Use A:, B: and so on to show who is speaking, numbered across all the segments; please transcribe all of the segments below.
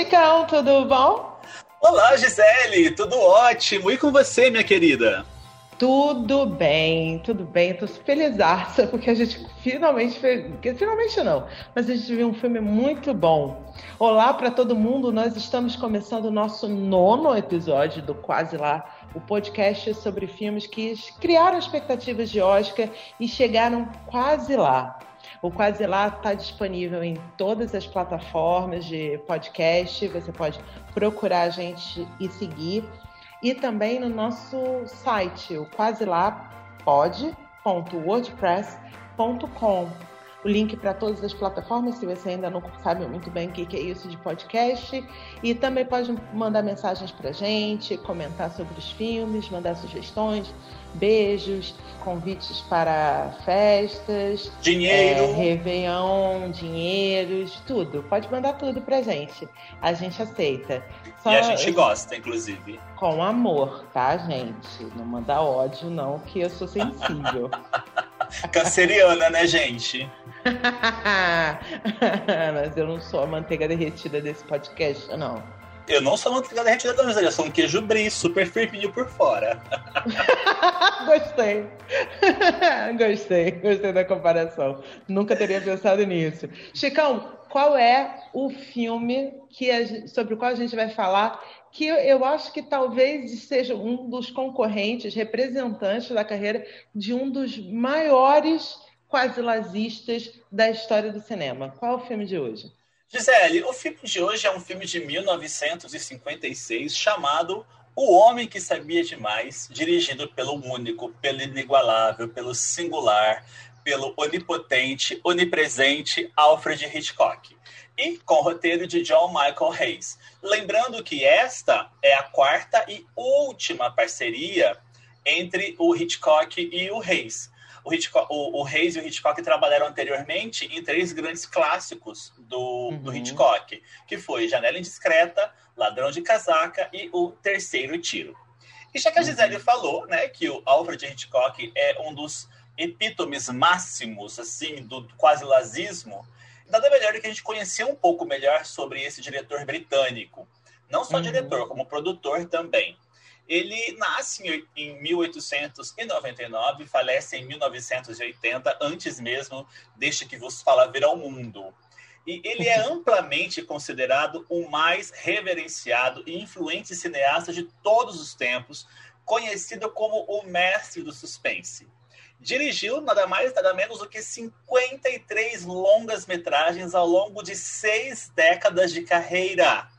A: Chicão, tudo bom?
B: Olá, Gisele, tudo ótimo. E com você, minha querida?
A: Tudo bem, tudo bem. Tô feliz, porque a gente finalmente fez. Finalmente não, mas a gente viu um filme muito bom. Olá para todo mundo, nós estamos começando o nosso nono episódio do Quase Lá, o podcast sobre filmes que criaram expectativas de Oscar e chegaram quase lá. O Quase Lá está disponível em todas as plataformas de podcast. Você pode procurar a gente e seguir e também no nosso site, o quaselapod.wordpress.com. O link para todas as plataformas, se você ainda não sabe muito bem o que é isso de podcast. E também pode mandar mensagens para gente, comentar sobre os filmes, mandar sugestões, beijos, convites para festas,
B: dinheiro,
A: é, réveillon, dinheiros, tudo. Pode mandar tudo para gente. A gente aceita.
B: Só, e a gente gosta, inclusive.
A: Com amor, tá, gente? Não mandar ódio, não, que eu sou sensível.
B: Canceriana, né, gente?
A: Mas eu não sou a manteiga derretida desse podcast, não.
B: Eu não sou manteiga derretida da mesa, eu sou um queijo brie, super firminho por fora.
A: gostei. gostei, gostei da comparação. Nunca teria pensado nisso. Chicão, qual é o filme que sobre o qual a gente vai falar, que eu acho que talvez seja um dos concorrentes, representantes da carreira de um dos maiores quase lazistas da história do cinema. Qual é o filme de hoje?
B: Gisele, o filme de hoje é um filme de 1956 chamado O Homem que Sabia Demais, dirigido pelo único, pelo inigualável, pelo singular, pelo onipotente, onipresente Alfred Hitchcock e com roteiro de John Michael Hayes. Lembrando que esta é a quarta e última parceria entre o Hitchcock e o Hayes. O, Hitchcock, o, o Hayes e o Hitchcock trabalharam anteriormente em três grandes clássicos do, uhum. do Hitchcock, que foi Janela Indiscreta, Ladrão de Casaca e O Terceiro Tiro. E já que a Gisele uhum. falou né, que o Alfred Hitchcock é um dos epítomes máximos assim do quase lazismo, nada melhor do que a gente conhecer um pouco melhor sobre esse diretor britânico. Não só uhum. diretor, como produtor também. Ele nasce em 1899 e falece em 1980, antes mesmo deste que vos fala vir ao mundo. E ele é amplamente considerado o mais reverenciado e influente cineasta de todos os tempos, conhecido como o mestre do suspense. Dirigiu nada mais, nada menos do que 53 longas metragens ao longo de seis décadas de carreira.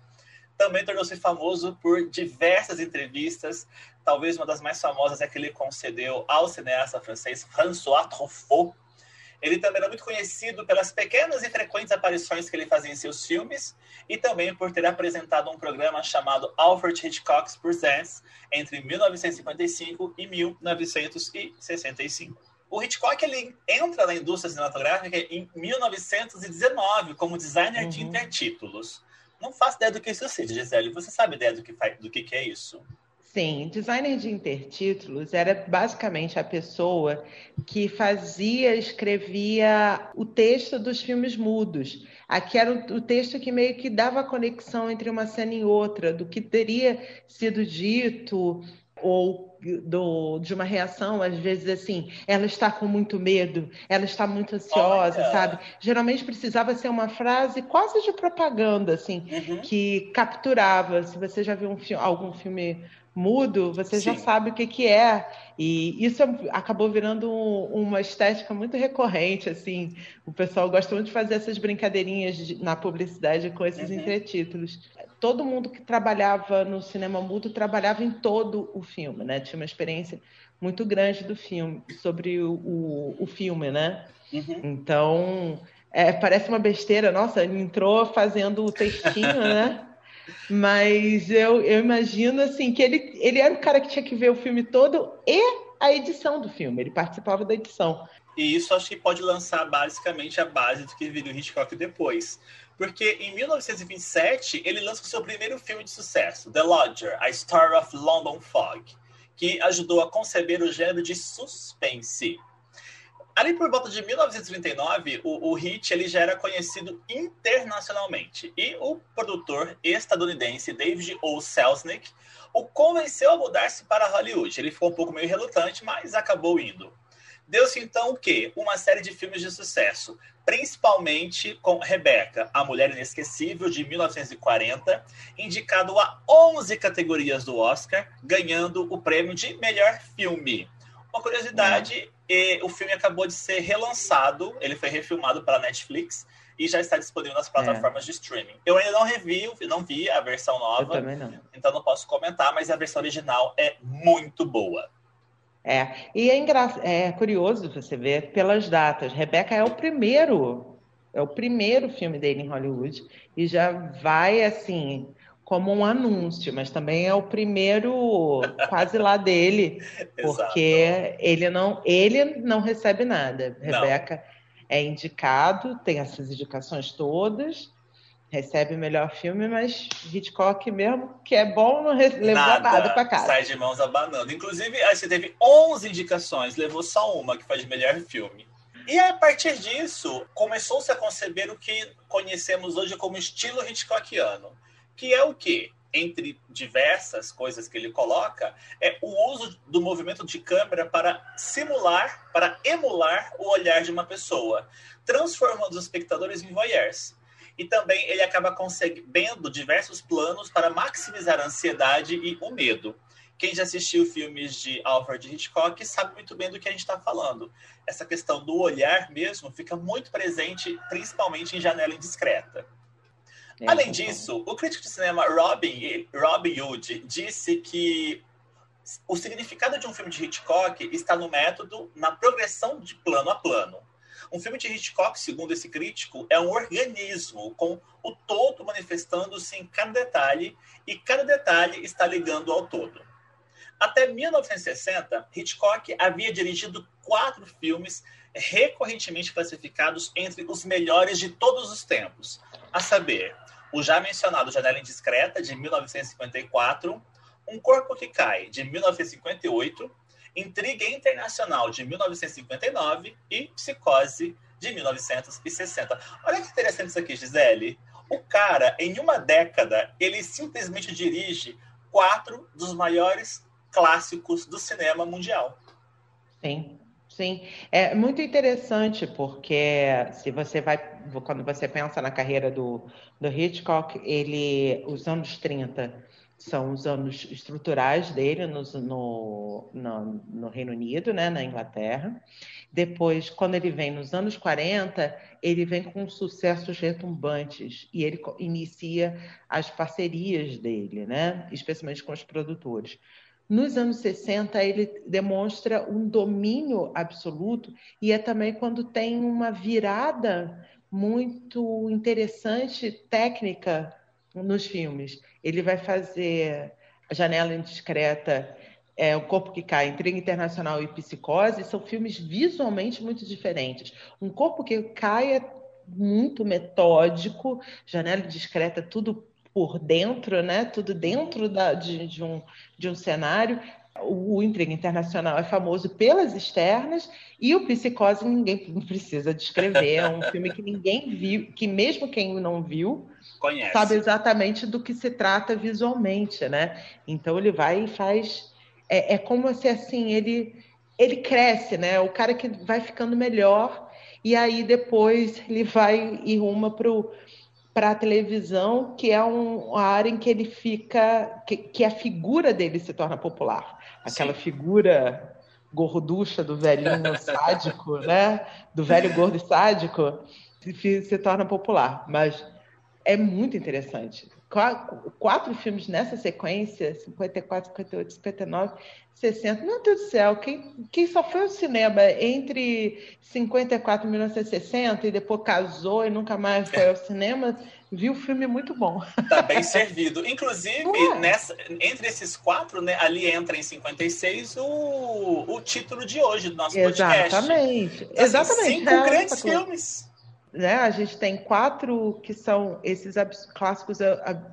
B: Também tornou-se famoso por diversas entrevistas. Talvez uma das mais famosas é que ele concedeu ao cineasta francês François Truffaut, ele também era muito conhecido pelas pequenas e frequentes aparições que ele fazia em seus filmes e também por ter apresentado um programa chamado Alfred Hitchcock Presents entre 1955 e 1965. O Hitchcock ele entra na indústria cinematográfica em 1919 como designer uhum. de intertítulos. Não faço ideia do que isso seja, Gisele. Você sabe ideia do que, do que, que é isso?
A: Sim, designer de intertítulos era basicamente a pessoa que fazia, escrevia o texto dos filmes mudos. Aqui era o, texto que meio que dava conexão entre uma cena e outra, do que teria sido dito ou do, de uma reação, às vezes assim, ela está com muito medo, ela está muito ansiosa, Olha. sabe? Geralmente precisava ser uma frase quase de propaganda, assim, uhum. que capturava. Se você já viu um algum filme mudo, você Sim. já sabe o que, que é. E isso acabou virando um, uma estética muito recorrente, assim. O pessoal gosta muito de fazer essas brincadeirinhas de, na publicidade com esses uhum. entretítulos. Todo mundo que trabalhava no cinema mudo trabalhava em todo o filme, né? Tinha uma experiência muito grande do filme, sobre o, o, o filme, né? Uhum. Então, é, parece uma besteira. Nossa, ele entrou fazendo o textinho, né? Mas eu, eu imagino assim que ele, ele era o cara que tinha que ver o filme todo e a edição do filme. Ele participava da edição.
B: E isso acho que pode lançar basicamente a base do que viria o Hitchcock depois. Porque em 1927 ele lança o seu primeiro filme de sucesso, The Lodger, A Story of London Fog, que ajudou a conceber o gênero de suspense. Ali por volta de 1939, o, o hit ele já era conhecido internacionalmente e o produtor estadunidense David O. Selznick o convenceu a mudar-se para Hollywood. Ele ficou um pouco meio relutante, mas acabou indo. Deu-se então o quê? Uma série de filmes de sucesso, principalmente com Rebecca, a Mulher Inesquecível, de 1940, indicado a 11 categorias do Oscar, ganhando o prêmio de melhor filme. Uma curiosidade, o filme acabou de ser relançado, ele foi refilmado pela Netflix e já está disponível nas plataformas é. de streaming. Eu ainda não revi, não vi a versão nova, não. então não posso comentar, mas a versão original é muito boa.
A: É, e é, engra... é curioso você ver pelas datas. Rebeca é o primeiro, é o primeiro filme dele em Hollywood e já vai assim como um anúncio, mas também é o primeiro quase lá dele, porque ele não, ele não recebe nada. Não. Rebeca é indicado, tem essas indicações todas, recebe o melhor filme, mas Hitchcock mesmo, que é bom, não levou nada, nada para casa.
B: Sai de mãos abanando. Inclusive, você teve 11 indicações, levou só uma, que foi de melhor filme. E a partir disso, começou-se a conceber o que conhecemos hoje como estilo Hitchcockiano que é o quê? Entre diversas coisas que ele coloca, é o uso do movimento de câmera para simular, para emular o olhar de uma pessoa, transformando os espectadores em voyeurs. E também ele acaba concebendo diversos planos para maximizar a ansiedade e o medo. Quem já assistiu filmes de Alfred Hitchcock sabe muito bem do que a gente está falando. Essa questão do olhar mesmo fica muito presente, principalmente em Janela Indiscreta. É, Além disso, o crítico de cinema Robin, Robin Hood disse que o significado de um filme de Hitchcock está no método, na progressão de plano a plano. Um filme de Hitchcock, segundo esse crítico, é um organismo com o todo manifestando-se em cada detalhe e cada detalhe está ligando ao todo. Até 1960, Hitchcock havia dirigido quatro filmes recorrentemente classificados entre os melhores de todos os tempos, a saber, o já mencionado Janela Indiscreta, de 1954, Um Corpo que Cai, de 1958, Intriga Internacional, de 1959 e Psicose, de 1960. Olha que interessante isso aqui, Gisele. O cara, em uma década, ele simplesmente dirige quatro dos maiores clássicos do cinema mundial.
A: Sim. Sim, é muito interessante porque se você vai, quando você pensa na carreira do, do Hitchcock, ele, os anos 30 são os anos estruturais dele no, no, no, no Reino Unido, né, na Inglaterra. Depois, quando ele vem nos anos 40, ele vem com sucessos retumbantes e ele inicia as parcerias dele, né, especialmente com os produtores. Nos anos 60, ele demonstra um domínio absoluto, e é também quando tem uma virada muito interessante técnica nos filmes. Ele vai fazer a Janela Indiscreta, é, O Corpo que Cai, Intriga Internacional e Psicose, são filmes visualmente muito diferentes. Um Corpo que Cai é muito metódico, Janela Indiscreta, tudo por dentro, né? Tudo dentro da, de, de, um, de um cenário. O, o Intriga Internacional é famoso pelas externas e o Psicose ninguém precisa descrever. É um filme que ninguém viu, que mesmo quem não viu Conhece. sabe exatamente do que se trata visualmente, né? Então ele vai e faz. É, é como se assim ele ele cresce, né? O cara que vai ficando melhor e aí depois ele vai e ruma para o para a televisão, que é um, uma área em que ele fica, que, que a figura dele se torna popular. Aquela Sim. figura gorducha do velhinho sádico, né? Do velho gordo sádico, se, se torna popular. Mas é muito interessante quatro filmes nessa sequência, 54, 58, 59, 60. Meu Deus do céu, quem, quem só foi ao cinema entre 54 e 1960 e depois casou e nunca mais foi ao cinema, viu o filme muito bom.
B: Tá bem servido. Inclusive, é. nessa, entre esses quatro, né, ali entra em 56 o, o título de hoje do nosso
A: Exatamente. podcast. Exatamente. Então, assim, Exatamente.
B: Cinco é, grandes filmes
A: né? A gente tem quatro que são esses abs clássicos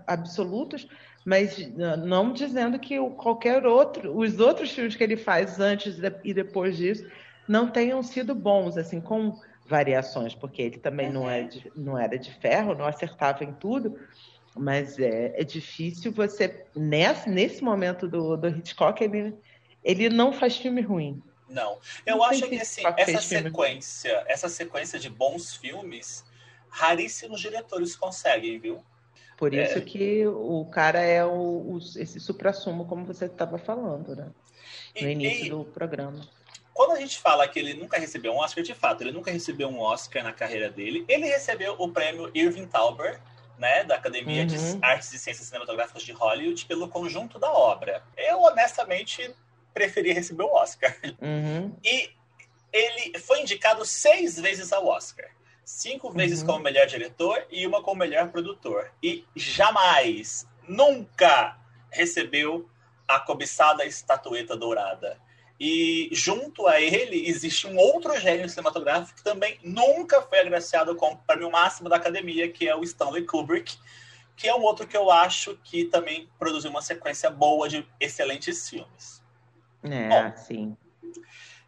A: absolutos, mas não dizendo que qualquer outro, os outros filmes que ele faz antes e depois disso não tenham sido bons, assim, com variações, porque ele também não, é de, não era de ferro, não acertava em tudo, mas é, é difícil você, nesse, nesse momento do, do Hitchcock, ele, ele não faz filme ruim.
B: Não. Eu não acho que assim, essa sequência, essa sequência de bons filmes, raríssimos diretores conseguem, viu?
A: Por isso é... que o cara é o, o esse supra-sumo, como você estava falando, né? No e, início e... do programa
B: quando a gente fala que ele nunca recebeu um Oscar, de fato, ele nunca recebeu um Oscar na carreira dele. Ele recebeu o prêmio Irving Tauber, né, da Academia uhum. de Artes e Ciências Cinematográficas de Hollywood, pelo conjunto da obra. Eu, honestamente, preferia receber o Oscar.
A: Uhum.
B: E ele foi indicado seis vezes ao Oscar. Cinco vezes uhum. como melhor diretor e uma como melhor produtor. E jamais, nunca recebeu a cobiçada estatueta dourada. E junto a ele existe um outro gênio cinematográfico que também nunca foi agraciado com o prêmio máximo da academia, que é o Stanley Kubrick, que é um outro que eu acho que também produziu uma sequência boa de excelentes filmes.
A: É, Bom, sim.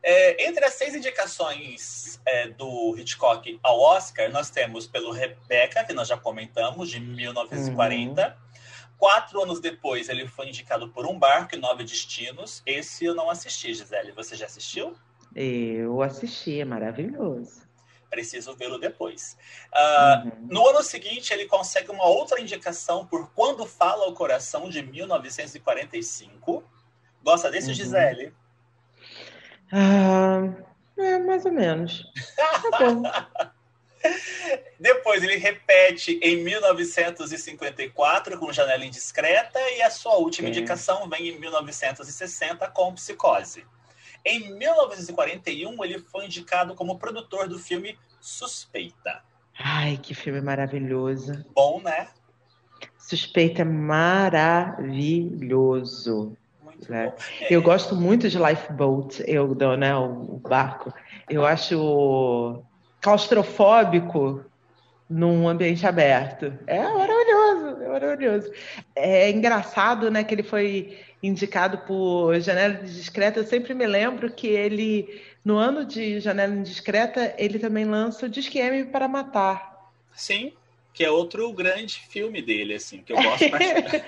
B: É, entre as seis indicações é, do Hitchcock ao Oscar, nós temos pelo Rebecca, que nós já comentamos, de 1940. Uhum. Quatro anos depois, ele foi indicado por Um Barco e Nove Destinos. Esse eu não assisti, Gisele. Você já assistiu?
A: Eu assisti, é maravilhoso.
B: Preciso vê-lo depois. Uh, uhum. No ano seguinte, ele consegue uma outra indicação por Quando Fala o Coração, de 1945. Gosta desse, uhum. Gisele?
A: Ah, é, mais ou menos. Tá.
B: Depois ele repete em 1954 com Janela Indiscreta e a sua última Sim. indicação vem em 1960 com Psicose. Em 1941 ele foi indicado como produtor do filme Suspeita.
A: Ai, que filme maravilhoso.
B: Bom, né?
A: Suspeita é maravilhoso.
B: É. bom.
A: Eu gosto muito de Lifeboat, eu, né, o barco. Eu acho claustrofóbico num ambiente aberto. É maravilhoso, é maravilhoso. É engraçado, né, que ele foi indicado por Janela Indiscreta. Eu sempre me lembro que ele, no ano de Janela Indiscreta, ele também lança o Disque M para Matar.
B: Sim, que é outro grande filme dele, assim, que eu gosto bastante.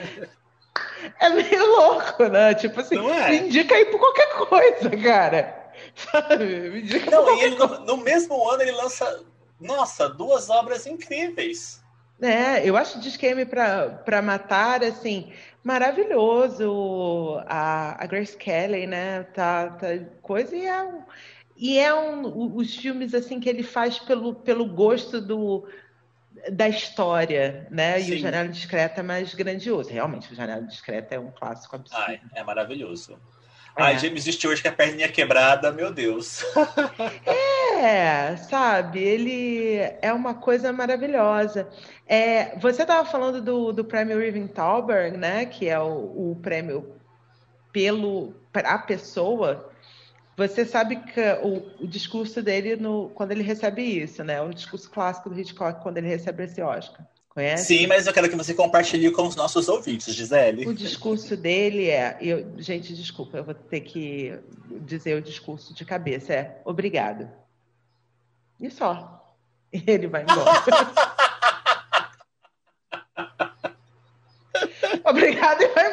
A: É meio louco, né? Tipo assim, é? indica aí por qualquer coisa, cara.
B: Sabe? Me diga Não, e ele, no, no, mesmo ano ele lança, nossa, duas obras incríveis.
A: É, eu acho Disque para matar, assim, maravilhoso. A, a Grace Kelly, né? Tá, tá coisa e é um, e é um, os filmes assim que ele faz pelo, pelo gosto do, da história, né? Sim. E o Janela Discreta é mais grandioso. Realmente, o Janela Discreta é um clássico absurdo.
B: Ai, é maravilhoso. É. Ai, James Stewart com a perninha quebrada, meu Deus.
A: é, sabe, ele é uma coisa maravilhosa. É, você estava falando do, do prêmio Irving Thalberg, né? Que é o, o prêmio pelo para a pessoa. Você sabe que o, o discurso dele no, quando ele recebe isso, né? O discurso clássico do Hitchcock quando ele recebe esse Oscar. Conhece?
B: Sim, mas eu quero que você compartilhe com os nossos ouvintes, Gisele.
A: O discurso dele é. Eu, gente, desculpa, eu vou ter que dizer o discurso de cabeça. É obrigado. E só. Ele vai embora.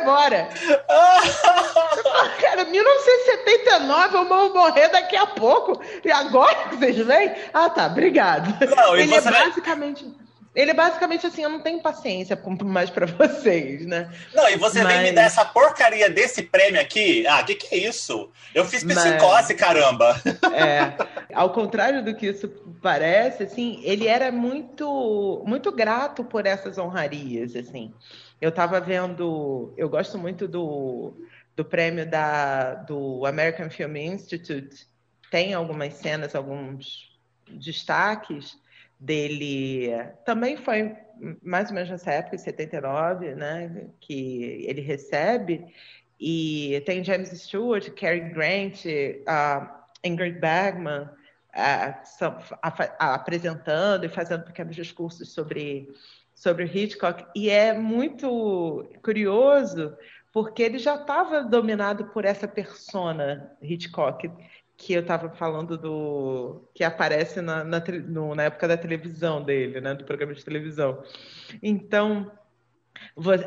A: vai embora. Cara, 1979, eu vou morrer daqui a pouco. E agora que vocês vêm? Ah, tá, obrigado. Não, Ele é basicamente. Vai ele é basicamente assim, eu não tenho paciência mais para vocês, né?
B: Não, e você Mas... vem me dar essa porcaria desse prêmio aqui? Ah, o que, que é isso? Eu fiz psicose, Mas... caramba!
A: É, ao contrário do que isso parece, assim, ele era muito, muito grato por essas honrarias, assim. Eu estava vendo, eu gosto muito do, do prêmio da, do American Film Institute, tem algumas cenas, alguns destaques, dele. Também foi mais ou menos nessa época, em 79, né, que ele recebe, e tem James Stewart, Cary Grant, uh, Ingrid Bergman uh, apresentando e fazendo pequenos discursos sobre, sobre Hitchcock, e é muito curioso porque ele já estava dominado por essa persona Hitchcock que eu estava falando do que aparece na, na, no, na, época da televisão dele, né, do programa de televisão. Então,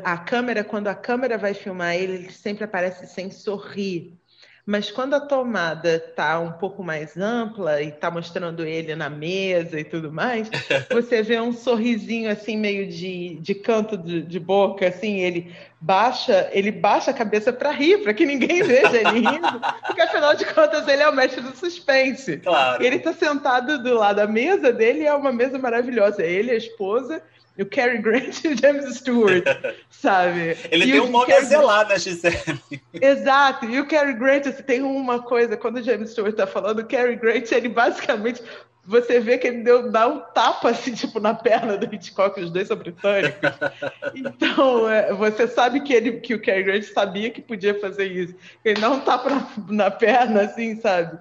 A: a câmera, quando a câmera vai filmar ele, ele sempre aparece sem sorrir. Mas quando a tomada está um pouco mais ampla e está mostrando ele na mesa e tudo mais, você vê um sorrisinho assim meio de, de canto de, de boca, assim, ele baixa, ele baixa a cabeça para rir, para que ninguém veja ele rindo, porque afinal de contas ele é o mestre do suspense.
B: Claro.
A: Ele está sentado do lado da mesa dele, é uma mesa maravilhosa, ele, a esposa o Cary Grant e o James Stewart, sabe?
B: Ele
A: e
B: tem um nome Cary... a zelar na Gisele.
A: Exato, e o Cary Grant, assim, tem uma coisa, quando o James Stewart tá falando, o Cary Grant, ele basicamente, você vê que ele deu, dá um tapa, assim, tipo, na perna do Hitchcock, os dois são britânicos. Então, é, você sabe que, ele, que o Cary Grant sabia que podia fazer isso. Ele dá um tapa na, na perna, assim, sabe?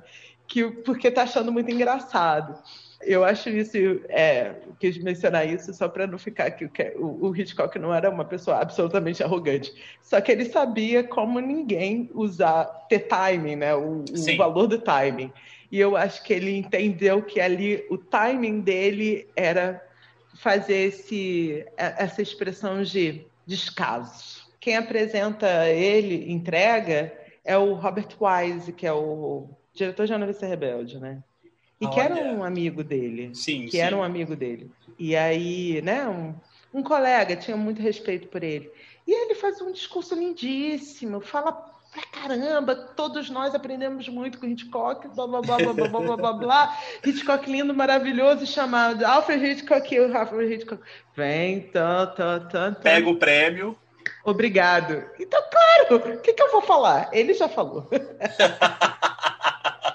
A: Que, porque tá achando muito engraçado. Eu acho isso, é, quis mencionar isso só para não ficar que o, o, Hitchcock não era uma pessoa absolutamente arrogante. Só que ele sabia como ninguém usar, ter timing, né? O, o valor do timing. E eu acho que ele entendeu que ali o timing dele era fazer esse, essa expressão de descaso. Quem apresenta ele, entrega, é o Robert Wise, que é o diretor de A Novice Rebelde, né? E que era um amigo dele.
B: Sim,
A: que
B: sim.
A: era um amigo dele. E aí, né, um, um colega, tinha muito respeito por ele. E ele faz um discurso lindíssimo, fala pra caramba, todos nós aprendemos muito com Hitchcock, blá blá blá blá blá blá blá blá, blá. Hitchcock lindo, maravilhoso, chamado Alfred Hitchcock o Alfred Hitchcock. Vem, tan, tan, tan,
B: Pega o prêmio.
A: Obrigado. Então, claro, o que, que eu vou falar? Ele já falou.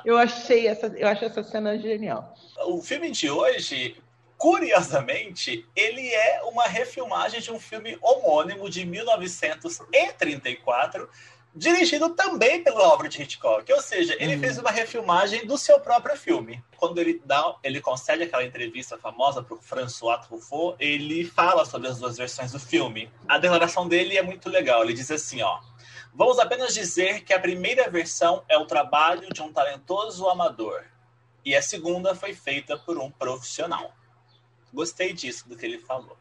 A: Eu achei essa, eu acho essa cena genial.
B: O filme de hoje, curiosamente, ele é uma refilmagem de um filme homônimo de 1934, dirigido também pelo Albert Hitchcock. Ou seja, ele uhum. fez uma refilmagem do seu próprio filme. Quando ele dá, ele concede aquela entrevista famosa para o François Truffaut, ele fala sobre as duas versões do filme. A declaração dele é muito legal. Ele diz assim, ó: Vamos apenas dizer que a primeira versão é o trabalho de um talentoso amador e a segunda foi feita por um profissional. Gostei disso do que ele falou.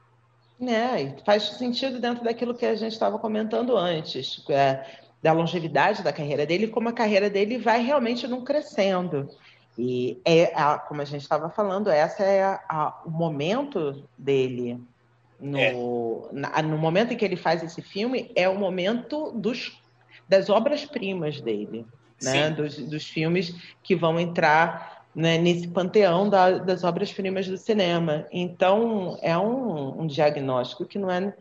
A: É, faz sentido dentro daquilo que a gente estava comentando antes, é, da longevidade da carreira dele, como a carreira dele vai realmente não crescendo. E é, a, como a gente estava falando, essa é a, a, o momento dele. No, é. na, no momento em que ele faz esse filme, é o momento dos das obras-primas dele, né? Dos, dos, filmes que vão entrar né, nesse panteão da, das obras-primas do cinema. Então, é um, um diagnóstico que não é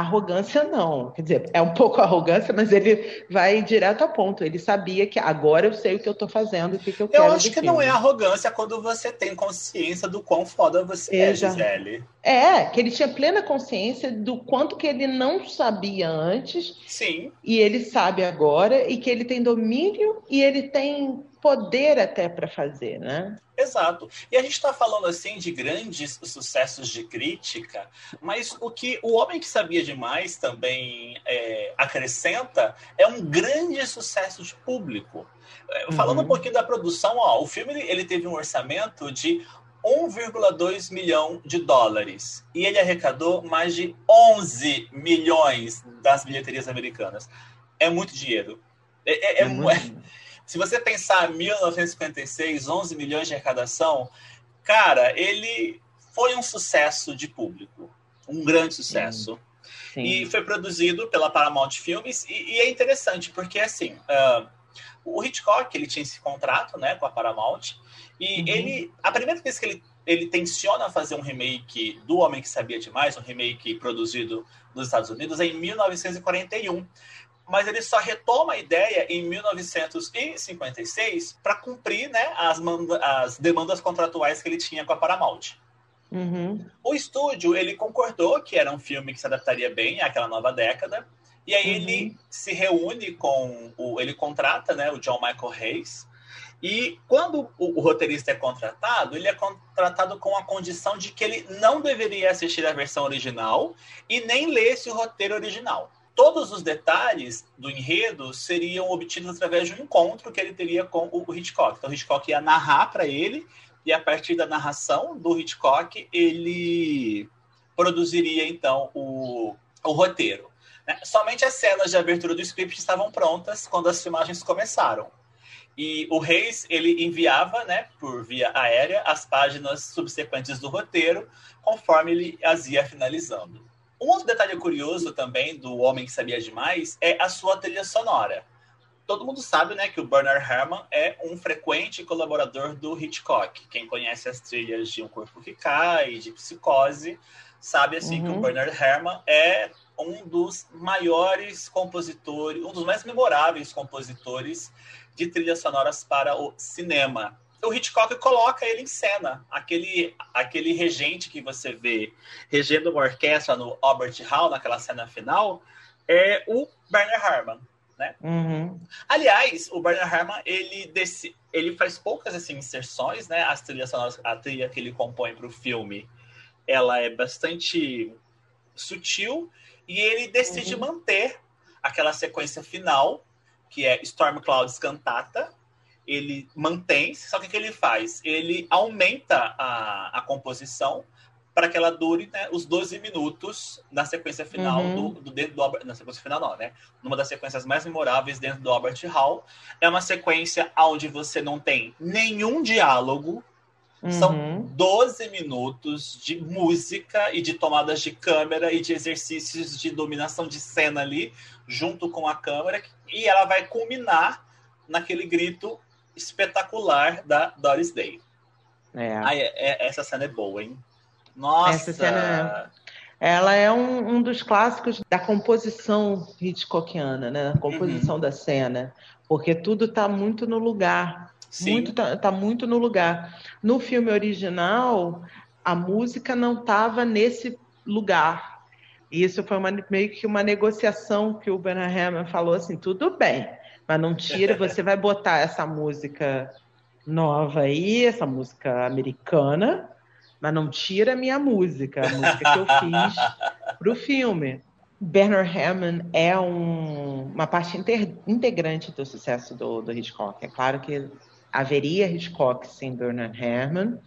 A: Arrogância não, quer dizer, é um pouco arrogância, mas ele vai direto ao ponto. Ele sabia que agora eu sei o que eu estou fazendo, o que, que eu, eu quero.
B: Eu acho que filme. não é arrogância quando você tem consciência do quão foda você é, Gisele.
A: É, que ele tinha plena consciência do quanto que ele não sabia antes.
B: Sim.
A: E ele sabe agora, e que ele tem domínio e ele tem poder até para fazer, né?
B: Exato. E a gente está falando assim de grandes sucessos de crítica, mas o que o Homem que Sabia Demais também é, acrescenta é um grande sucesso de público. É, falando uhum. um pouquinho da produção, ó, o filme ele teve um orçamento de 1,2 milhão de dólares e ele arrecadou mais de 11 milhões das bilheterias americanas. É muito dinheiro. É, é, é, é muito... Se você pensar 1956, 11 milhões de arrecadação, cara, ele foi um sucesso de público, um grande sucesso. Sim. Sim. E foi produzido pela Paramount Filmes e, e é interessante porque assim, uh, o Hitchcock ele tinha esse contrato, né, com a Paramount e uhum. ele, a primeira vez que ele ele tenciona fazer um remake do Homem que Sabia Demais, um remake produzido nos Estados Unidos, é em 1941 mas ele só retoma a ideia em 1956 para cumprir né, as, as, demandas contratuais que ele tinha com a Paramount.
A: Uhum.
B: O estúdio ele concordou que era um filme que se adaptaria bem àquela nova década, e aí uhum. ele se reúne com o, ele contrata né, o John Michael Hayes. E quando o, o roteirista é contratado, ele é contratado com a condição de que ele não deveria assistir a versão original e nem ler esse roteiro original todos os detalhes do enredo seriam obtidos através de um encontro que ele teria com o Hitchcock. Então, o Hitchcock ia narrar para ele, e a partir da narração do Hitchcock, ele produziria, então, o, o roteiro. Né? Somente as cenas de abertura do script estavam prontas quando as filmagens começaram. E o Reis, ele enviava, né, por via aérea, as páginas subsequentes do roteiro, conforme ele as ia finalizando. Um outro detalhe curioso também do Homem que Sabia Demais é a sua trilha sonora. Todo mundo sabe, né, que o Bernard Herrmann é um frequente colaborador do Hitchcock. Quem conhece as trilhas de Um Corpo que Cai, de Psicose, sabe assim uhum. que o uhum. Bernard Herrmann é um dos maiores compositores, um dos mais memoráveis compositores de trilhas sonoras para o cinema. O Hitchcock coloca ele em cena. Aquele, aquele regente que você vê regendo uma orquestra no Albert Hall, naquela cena final, é o Bernard Herrmann. Né?
A: Uhum.
B: Aliás, o Bernard Herrmann ele, desse, ele faz poucas assim, inserções, né? As trilhas sonoras, a trilha que ele compõe para o filme, ela é bastante sutil e ele decide uhum. manter aquela sequência final que é Storm Clouds Cantata, ele mantém, só que o que ele faz? Ele aumenta a, a composição para que ela dure né, os 12 minutos na sequência final uhum. do, do, dentro do na sequência final não, né? Numa das sequências mais memoráveis dentro do Albert Hall. É uma sequência onde você não tem nenhum diálogo. Uhum. São 12 minutos de música e de tomadas de câmera e de exercícios de dominação de cena ali, junto com a câmera, e ela vai culminar naquele grito espetacular da Doris Day. É. Ai, é, é, essa cena é boa, hein? Nossa! Essa cena
A: é... Ela é um, um, dos clássicos da composição Hitchcockiana, né? A composição uhum. da cena. Porque tudo está muito no lugar. Sim. Muito, tá, tá muito no lugar. No filme original, a música não estava nesse lugar. E isso foi uma, meio que uma negociação que o Bernard Herrmann falou assim, tudo bem, mas não tira, você vai botar essa música nova aí, essa música americana, mas não tira a minha música, a música que eu fiz para o filme. Bernard Herrmann é um, uma parte integrante do sucesso do, do Hitchcock. É claro que haveria Hitchcock sem Bernard Herrmann,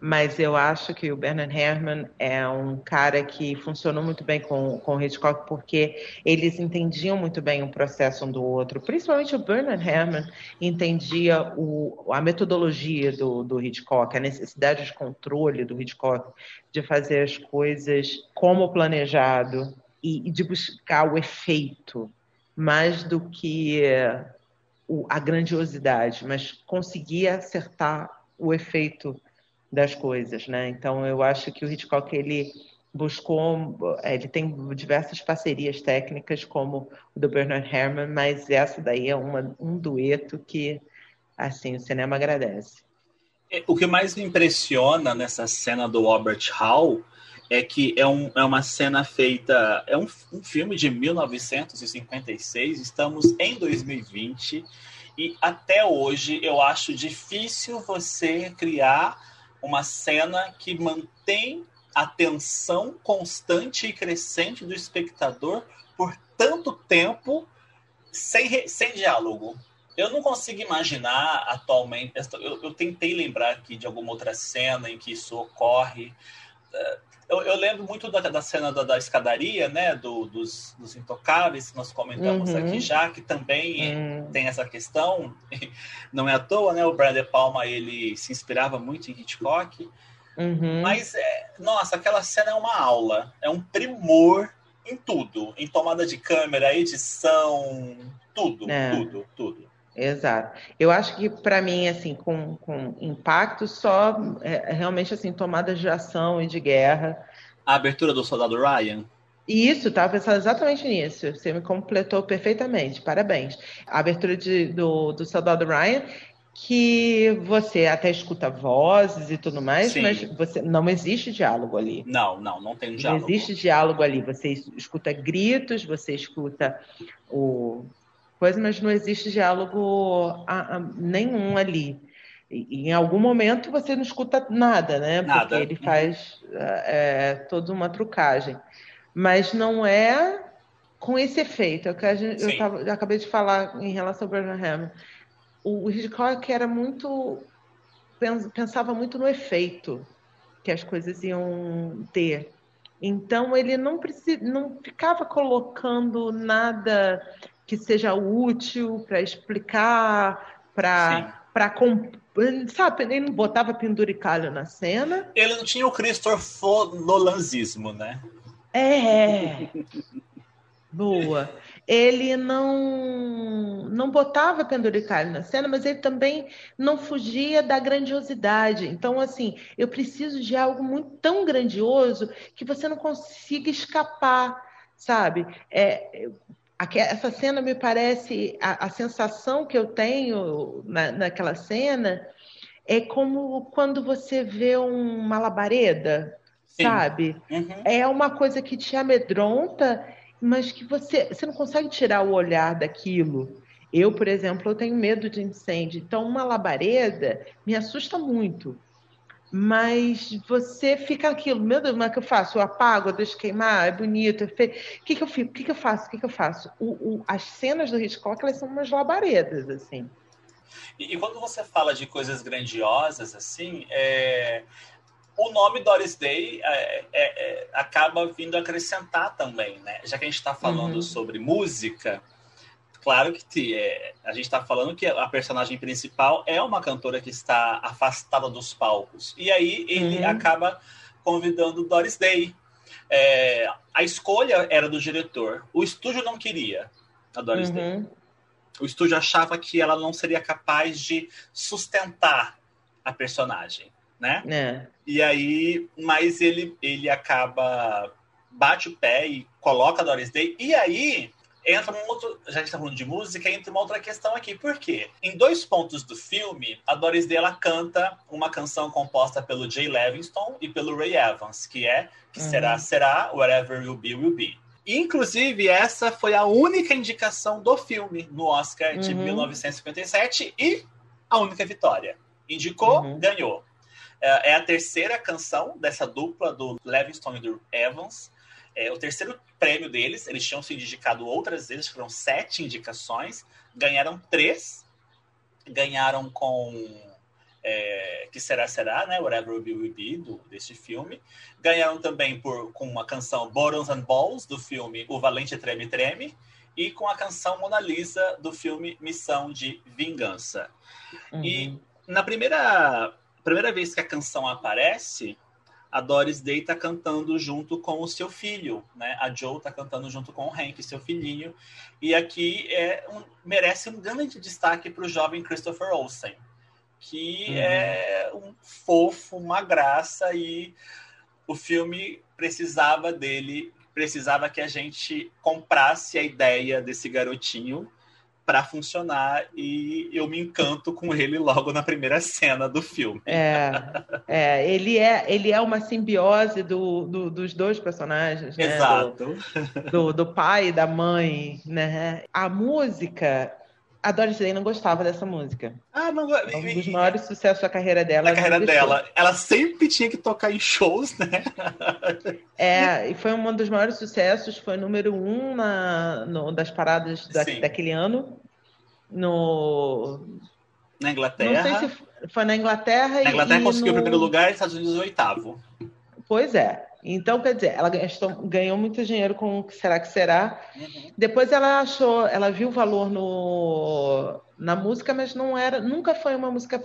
A: mas eu acho que o Bernard Herrmann é um cara que funcionou muito bem com, com o Hitchcock porque eles entendiam muito bem o processo um do outro. Principalmente o Bernard Herrmann entendia o, a metodologia do, do Hitchcock, a necessidade de controle do Hitchcock, de fazer as coisas como planejado e, e de buscar o efeito mais do que o, a grandiosidade, mas conseguir acertar o efeito das coisas, né? Então eu acho que o Hitchcock ele buscou, é, ele tem diversas parcerias técnicas como o do Bernard Herrmann, mas essa daí é uma, um dueto que assim o cinema agradece.
B: É, o que mais me impressiona nessa cena do Robert Hall é que é, um, é uma cena feita, é um, um filme de 1956, estamos em 2020 e até hoje eu acho difícil você criar uma cena que mantém a tensão constante e crescente do espectador por tanto tempo sem, sem diálogo. Eu não consigo imaginar atualmente. Eu, eu, tentei lembrar aqui de alguma outra cena em que isso ocorre. Eu, eu lembro muito da, da cena da, da, escadaria, né? Do, dos, dos intocáveis, que nós comentamos uhum. aqui já, que também uhum. tem essa questão. Não é à toa, né? O Brian De Palma ele se inspirava muito em Hitchcock.
A: Uhum.
B: Mas, é, nossa, aquela cena é uma aula, é um primor em tudo, em tomada de câmera, edição, tudo, é. tudo, tudo.
A: Exato. Eu acho que para mim, assim, com, com impacto só é, realmente assim tomadas de ação e de guerra.
B: A abertura do Soldado Ryan.
A: Isso, estava pensando exatamente nisso. Você me completou perfeitamente. Parabéns. A abertura de, do, do Soldado Ryan, que você até escuta vozes e tudo mais, Sim. mas você não existe diálogo ali.
B: Não, não, não tem diálogo.
A: Não existe diálogo ali. Você escuta gritos, você escuta o coisa, mas não existe diálogo a, a, nenhum ali. E, em algum momento você não escuta nada, né? Nada. Porque ele faz é, toda uma trucagem. Mas não é com esse efeito, é o que gente, eu, tava, eu, acabei de falar em relação ao Burnham. O, o Hitchcock era muito pensava muito no efeito que as coisas iam ter. Então ele não precisa, não ficava colocando nada que seja útil para explicar, para para sabe, ele não botava penduricalho na cena.
B: Ele não tinha o Christopher Nolanzismo, né?
A: É. Boa. Ele não não botava penduricalho na cena, mas ele também não fugia da grandiosidade. Então, assim, eu preciso de algo muito tão grandioso que você não consiga escapar, sabe? É, essa cena me parece a, a sensação que eu tenho na, naquela cena é como quando você vê uma labareda, Sim. sabe? Uhum. É uma coisa que te amedronta mas que você, você não consegue tirar o olhar daquilo. Eu, por exemplo, eu tenho medo de incêndio, então uma labareda me assusta muito. Mas você fica aquilo, meu Deus, mas o que eu faço? Eu apago, eu deixo queimar, é bonito, é feio. O que, que eu fico? O que, que eu faço? O que, que eu faço? O, o, as cenas do Hitchcock, elas são umas labaredas, assim.
B: E, e quando você fala de coisas grandiosas, assim, é, o nome Doris Day é, é, é, acaba vindo acrescentar também, né? Já que a gente está falando uhum. sobre música, claro que é, a gente está falando que a personagem principal é uma cantora que está afastada dos palcos. E aí ele uhum. acaba convidando Doris Day. É, a escolha era do diretor. O estúdio não queria a Doris uhum. Day. O estúdio achava que ela não seria capaz de sustentar a personagem né? É. E aí, mas ele, ele acaba, bate o pé e coloca a Doris Day. E aí, entra um outro. Já que está falando de música, entra uma outra questão aqui. Por quê? Em dois pontos do filme, a Doris Day ela canta uma canção composta pelo Jay Levingston e pelo Ray Evans, que é Que uhum. Será, Será, Whatever Will Be, Will Be. Inclusive, essa foi a única indicação do filme no Oscar de uhum. 1957 e a única vitória. Indicou, uhum. ganhou. É, é a terceira canção dessa dupla do Levingston e do Evans. É o terceiro prêmio deles. Eles tinham se indicado outras vezes, foram sete indicações. Ganharam três. Ganharam com é, Que Será Será, né? Whatever Will Be, Will Be, do, desse filme. Ganharam também por, com uma canção Bottoms and Balls, do filme O Valente Treme Treme. E com a canção Mona Lisa, do filme Missão de Vingança. Uhum. E na primeira primeira vez que a canção aparece, a Doris Day tá cantando junto com o seu filho, né? A Joe tá cantando junto com o Hank, seu filhinho. E aqui é um, merece um grande destaque para o jovem Christopher Olsen, que uhum. é um fofo, uma graça e o filme precisava dele, precisava que a gente comprasse a ideia desse garotinho para funcionar e eu me encanto com ele logo na primeira cena do filme.
A: É, é ele é ele é uma simbiose do, do dos dois personagens, né?
B: Exato.
A: Do, do, do, pai e da mãe, né? A música a Doris Day não gostava dessa música.
B: Ah, não.
A: É um dos maiores sucessos da carreira dela.
B: Da carreira dela. Ela sempre tinha que tocar em shows, né?
A: é, e foi um dos maiores sucessos. Foi número um na, no, das paradas da, daquele ano. No...
B: Na Inglaterra.
A: Não sei se foi na Inglaterra.
B: Na Inglaterra conseguiu no... o primeiro lugar e Estados Unidos o oitavo.
A: Pois é. Então, quer dizer, ela gastou, ganhou muito dinheiro com o que será que será. Uhum. Depois ela achou, ela viu o valor no, na música, mas não era, nunca foi uma música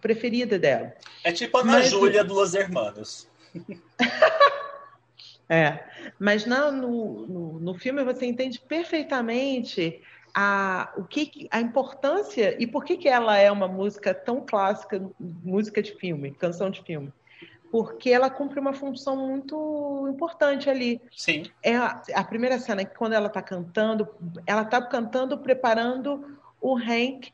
A: preferida dela.
B: É tipo a Ana mas, Júlia do Los Hermanos.
A: é, mas na, no, no, no, filme você entende perfeitamente a, o que, a importância e por que, que ela é uma música tão clássica, música de filme, canção de filme porque ela cumpre uma função muito importante ali.
B: Sim.
A: É a, a primeira cena que quando ela está cantando, ela está cantando preparando o Hank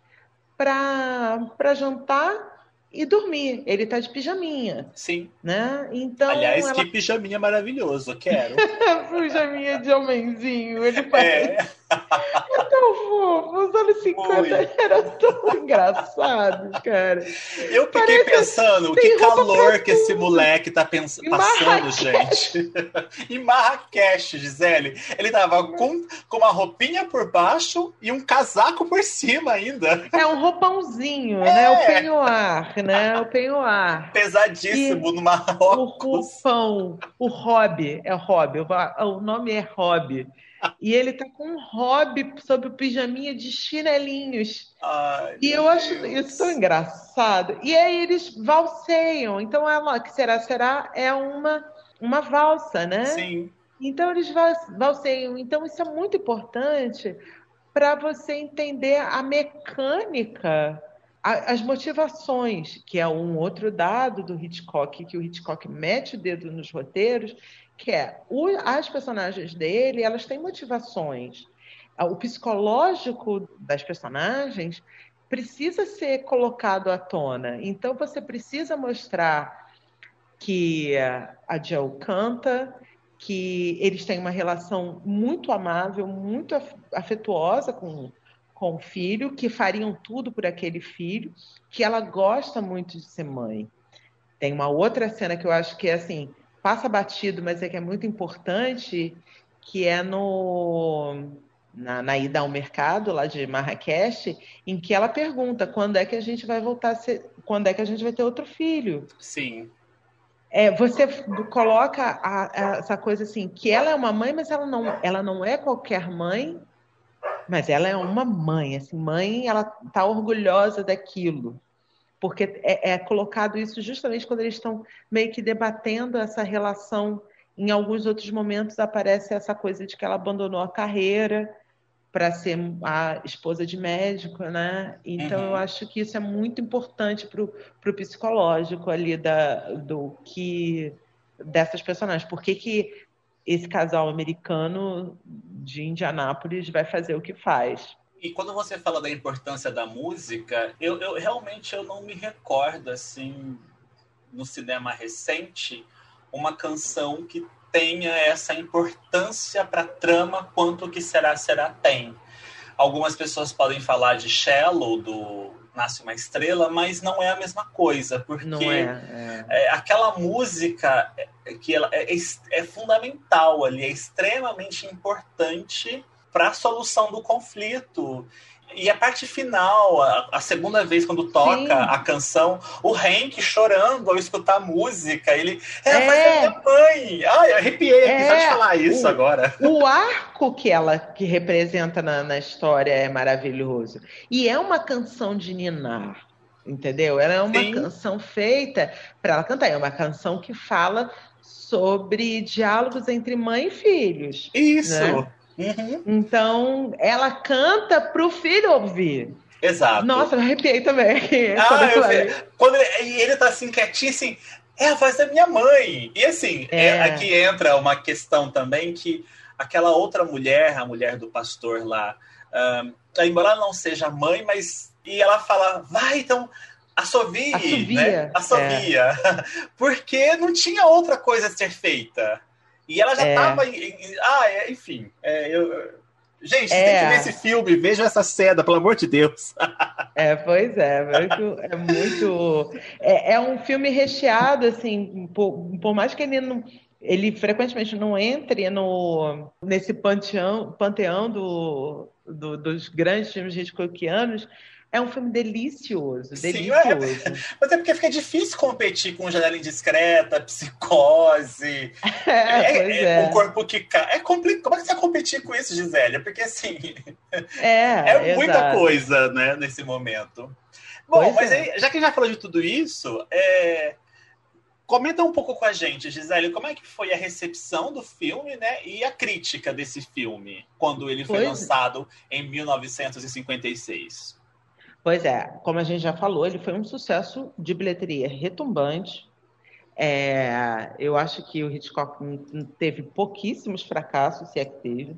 A: para jantar e dormir. Ele tá de pijaminha.
B: Sim.
A: Né? Então,
B: Aliás, ela... que pijaminha maravilhoso, quero.
A: pijaminha de homenzinho. Ele parece... É. é tão fofo. Os anos 50 eram tão engraçados, cara.
B: Eu fiquei Parece pensando que calor que esse moleque tá pens... passando, gente. em Marrakech, Gisele. Ele tava com, com uma roupinha por baixo e um casaco por cima ainda.
A: É um roupãozinho, é. né? O penhoar, né? O penhoar.
B: Pesadíssimo e no Marrocos.
A: O roupão, o hobby, é hobby. O nome é hobby. E ele tá com um hobby sobre o pijaminha de chinelinhos.
B: Ai,
A: e eu acho isso tão engraçado. E aí eles valseiam. Então, ela, que será, será, é uma, uma valsa, né?
B: Sim.
A: Então, eles valseiam. Então, isso é muito importante para você entender a mecânica as motivações, que é um outro dado do Hitchcock, que o Hitchcock mete o dedo nos roteiros, que é o, as personagens dele, elas têm motivações. O psicológico das personagens precisa ser colocado à tona. Então você precisa mostrar que a Joe canta, que eles têm uma relação muito amável, muito afetuosa com, com o filho, que fariam tudo por aquele filho, que ela gosta muito de ser mãe. Tem uma outra cena que eu acho que é assim, passa batido, mas é que é muito importante, que é no na, na, ida ao mercado lá de Marrakech, em que ela pergunta quando é que a gente vai voltar a ser, quando é que a gente vai ter outro filho.
B: Sim.
A: É, você coloca a, a, essa coisa assim, que ela é uma mãe, mas ela não, ela não é qualquer mãe, mas ela é uma mãe, assim, mãe, ela está orgulhosa daquilo porque é, é colocado isso justamente quando eles estão meio que debatendo essa relação. Em alguns outros momentos aparece essa coisa de que ela abandonou a carreira para ser a esposa de médico, né? Então uhum. eu acho que isso é muito importante para o psicológico ali da, do que dessas personagens. Por que, que esse casal americano de Indianápolis vai fazer o que faz?
B: E quando você fala da importância da música, eu, eu realmente eu não me recordo assim no cinema recente uma canção que tenha essa importância para a trama quanto que será será tem. Algumas pessoas podem falar de Shallow do Nasce uma Estrela, mas não é a mesma coisa, porque
A: é,
B: é. É, aquela música que ela é, é fundamental ali, é extremamente importante para a solução do conflito. E a parte final, a, a segunda vez quando toca Sim. a canção, o Hank chorando ao escutar a música, ele é, é. da minha mãe. Ai, arrepiei aqui é. só de falar isso
A: o,
B: agora.
A: O arco que ela que representa na, na história é maravilhoso. E é uma canção de Ninar, entendeu? Ela é uma Sim. canção feita para ela cantar. É uma canção que fala sobre diálogos entre mãe e filhos.
B: Isso.
A: Né? Uhum. Então, ela canta para o filho ouvir.
B: Exato.
A: Nossa, eu arrepiei também.
B: Ah, eu quando ele, ele tá assim, quietinho, assim, é a voz da minha mãe. E assim, é. É, aqui entra uma questão também que aquela outra mulher, a mulher do pastor lá, um, embora ela não seja mãe, mas. E ela fala, vai, então, assovie, assovia. né? Assovia. É. Porque não tinha outra coisa a ser feita. E ela já estava. É. Ah, é, enfim. É, eu... Gente, é. tem que ver esse filme, vejam essa cena, pelo amor de Deus.
A: é, pois é, muito, é muito. É, é, um filme recheado, assim, por, por mais que ele não ele frequentemente não entre no, nesse panteão, panteão do, do, dos grandes filmes hitchcockianos, é um filme delicioso, delicioso. Sim,
B: é. Mas é porque fica difícil competir com Janela Indiscreta, Psicose,
A: é, é, é,
B: é. O Corpo que Cai. É complicado. Como é que você vai competir com isso, Gisele? Porque, assim,
A: é,
B: é muita exato. coisa, né, nesse momento. Bom, pois mas aí, já que já falou de tudo isso, comenta um pouco com a gente, Gisele, como é que foi a recepção do filme, né, e a crítica desse filme, quando ele foi pois... lançado em 1956?
A: Pois é, como a gente já falou, ele foi um sucesso de bilheteria retumbante. É, eu acho que o Hitchcock teve pouquíssimos fracassos, se é que teve.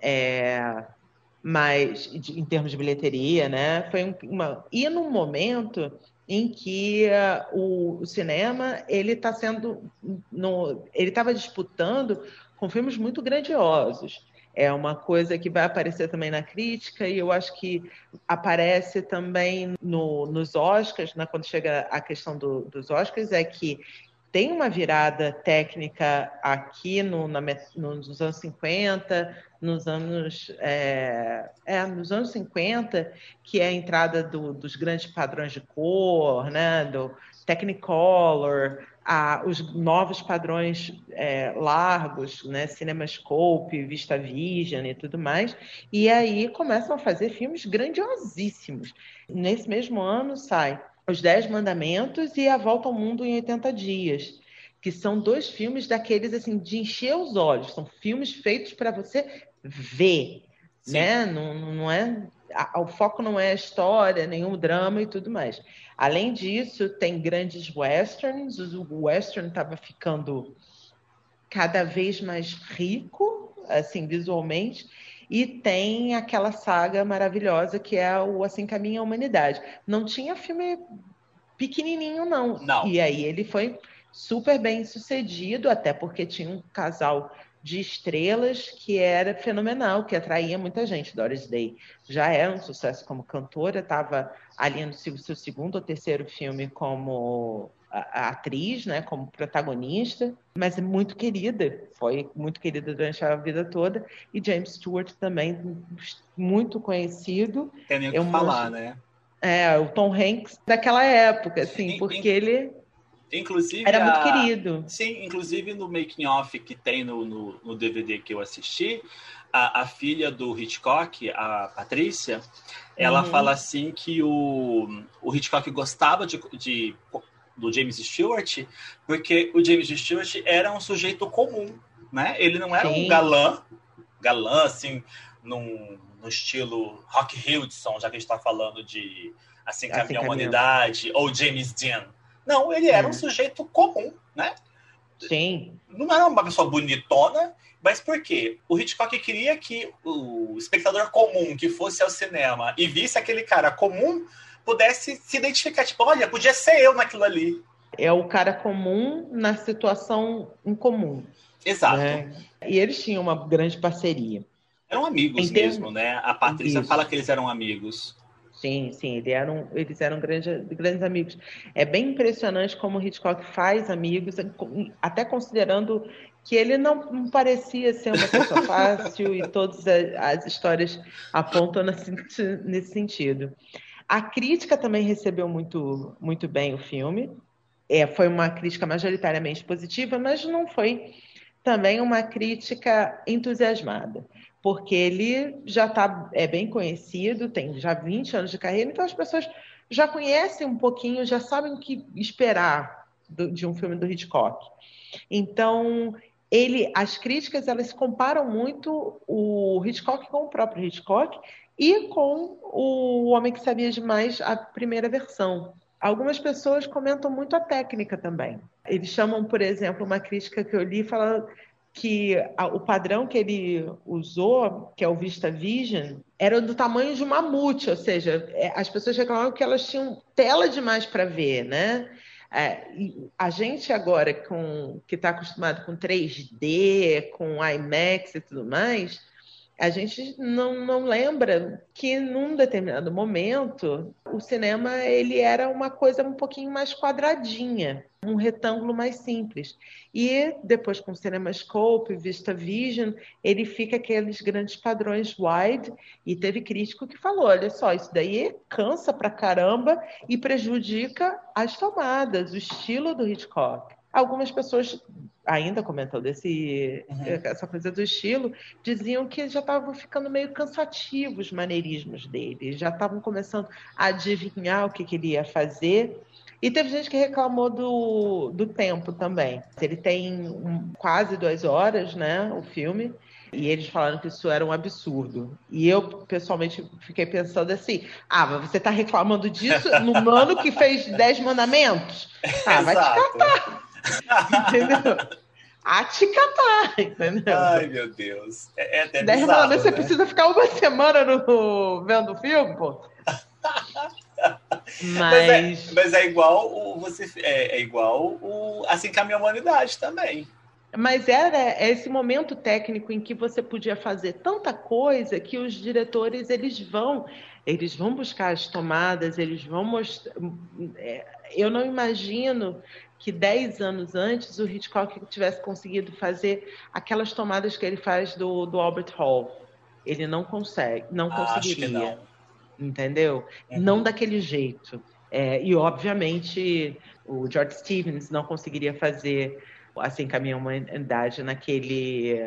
A: É, mas em termos de bilheteria, né? Foi uma e num momento em que uh, o, o, cinema ele está sendo no, ele estava disputando com filmes muito grandiosos. É uma coisa que vai aparecer também na crítica e eu acho que aparece também no, nos Oscars, né, quando chega a questão do, dos Oscars, é que tem uma virada técnica aqui no, na, nos anos 50, nos anos, é, é, nos anos 50, que é a entrada do, dos grandes padrões de cor, né, do Technicolor, a, os novos padrões é, largos, né, CinemaScope, VistaVision e tudo mais, e aí começam a fazer filmes grandiosíssimos. Nesse mesmo ano sai Os Dez Mandamentos e A Volta ao Mundo em 80 Dias, que são dois filmes daqueles assim de encher os olhos, são filmes feitos para você ver, Sim. né? Não, não é o foco não é a história, nenhum drama e tudo mais. Além disso, tem grandes westerns, o western estava ficando cada vez mais rico, assim, visualmente, e tem aquela saga maravilhosa que é o Assim Caminha a Humanidade. Não tinha filme pequenininho, não.
B: não.
A: E aí ele foi super bem sucedido, até porque tinha um casal de estrelas que era fenomenal, que atraía muita gente. Doris Day já era um sucesso como cantora, estava ali no seu segundo ou terceiro filme como a, a atriz, né, como protagonista, mas é muito querida, foi muito querida durante a vida toda. E James Stewart também muito conhecido.
B: Tem nem o que falar, né?
A: É, o Tom Hanks daquela época, assim, porque ele
B: Inclusive.
A: Era muito a... querido.
B: Sim, inclusive no making off que tem no, no, no DVD que eu assisti, a, a, filha do Hitchcock, a Patrícia, ela uhum. fala assim que o, o Hitchcock gostava de, de, do James Stewart, porque o James Stewart era um sujeito comum, né? Ele não era Sim. um galã, galã, assim, num, no estilo Rock Hudson, já que a gente está falando de Assim Caminha assim, a Humanidade, ou James Dean não, ele era um sujeito comum, né?
A: Sim.
B: Não era uma pessoa bonitona, mas por quê? O Hitchcock queria que o espectador comum que fosse ao cinema e visse aquele cara comum pudesse se identificar. Tipo, olha, podia ser eu naquilo ali.
A: É o cara comum na situação incomum.
B: Exato. Né?
A: E eles tinham uma grande parceria.
B: Eram amigos mesmo, né? A Patrícia Isso. fala que eles eram amigos.
A: Sim, sim, eles eram, eles eram grandes, grandes amigos. É bem impressionante como Hitchcock faz amigos, até considerando que ele não, não parecia ser uma pessoa fácil e todas as histórias apontam nesse, nesse sentido. A crítica também recebeu muito, muito bem o filme. É, foi uma crítica majoritariamente positiva, mas não foi também uma crítica entusiasmada porque ele já está é bem conhecido, tem já 20 anos de carreira, então as pessoas já conhecem um pouquinho, já sabem o que esperar do, de um filme do Hitchcock. Então, ele, as críticas elas comparam muito o Hitchcock com o próprio Hitchcock e com o Homem que Sabia Demais, a primeira versão. Algumas pessoas comentam muito a técnica também. Eles chamam, por exemplo, uma crítica que eu li, fala que o padrão que ele usou, que é o Vista Vision, era do tamanho de um mamute, ou seja, é, as pessoas reclamavam que elas tinham tela demais para ver, né? É, a gente agora com, que está acostumado com 3D, com IMAX e tudo mais, a gente não, não lembra que num determinado momento o cinema ele era uma coisa um pouquinho mais quadradinha, um retângulo mais simples. E depois com o CinemaScope, Vista Vision, ele fica aqueles grandes padrões wide e teve crítico que falou, olha só, isso daí cansa pra caramba e prejudica as tomadas, o estilo do Hitchcock. Algumas pessoas ainda comentando esse, uhum. essa coisa do estilo, diziam que já estavam ficando meio cansativos os maneirismos dele, já estavam começando a adivinhar o que, que ele ia fazer. E teve gente que reclamou do, do tempo também. Ele tem um, quase duas horas, né, o filme, e eles falaram que isso era um absurdo. E eu, pessoalmente, fiquei pensando assim: ah, mas você está reclamando disso no ano que fez Dez Mandamentos? Ah, vai te catar. Entendeu? A te catar, entendeu?
B: Ai, meu Deus. É, é até
A: bizarro, né? Você precisa ficar uma semana no, vendo o filme, pô.
B: Mas... Mas, é, mas é igual o você é, é igual o assim que a minha humanidade também.
A: Mas era esse momento técnico em que você podia fazer tanta coisa que os diretores eles vão, eles vão buscar as tomadas, eles vão mostrar. É, eu não imagino que dez anos antes o Hitchcock tivesse conseguido fazer aquelas tomadas que ele faz do, do Albert Hall. Ele não consegue, não ah, conseguiria. Não. Entendeu? Uhum. Não daquele jeito. É, e, obviamente, o George Stevens não conseguiria fazer assim com a minha humanidade naquele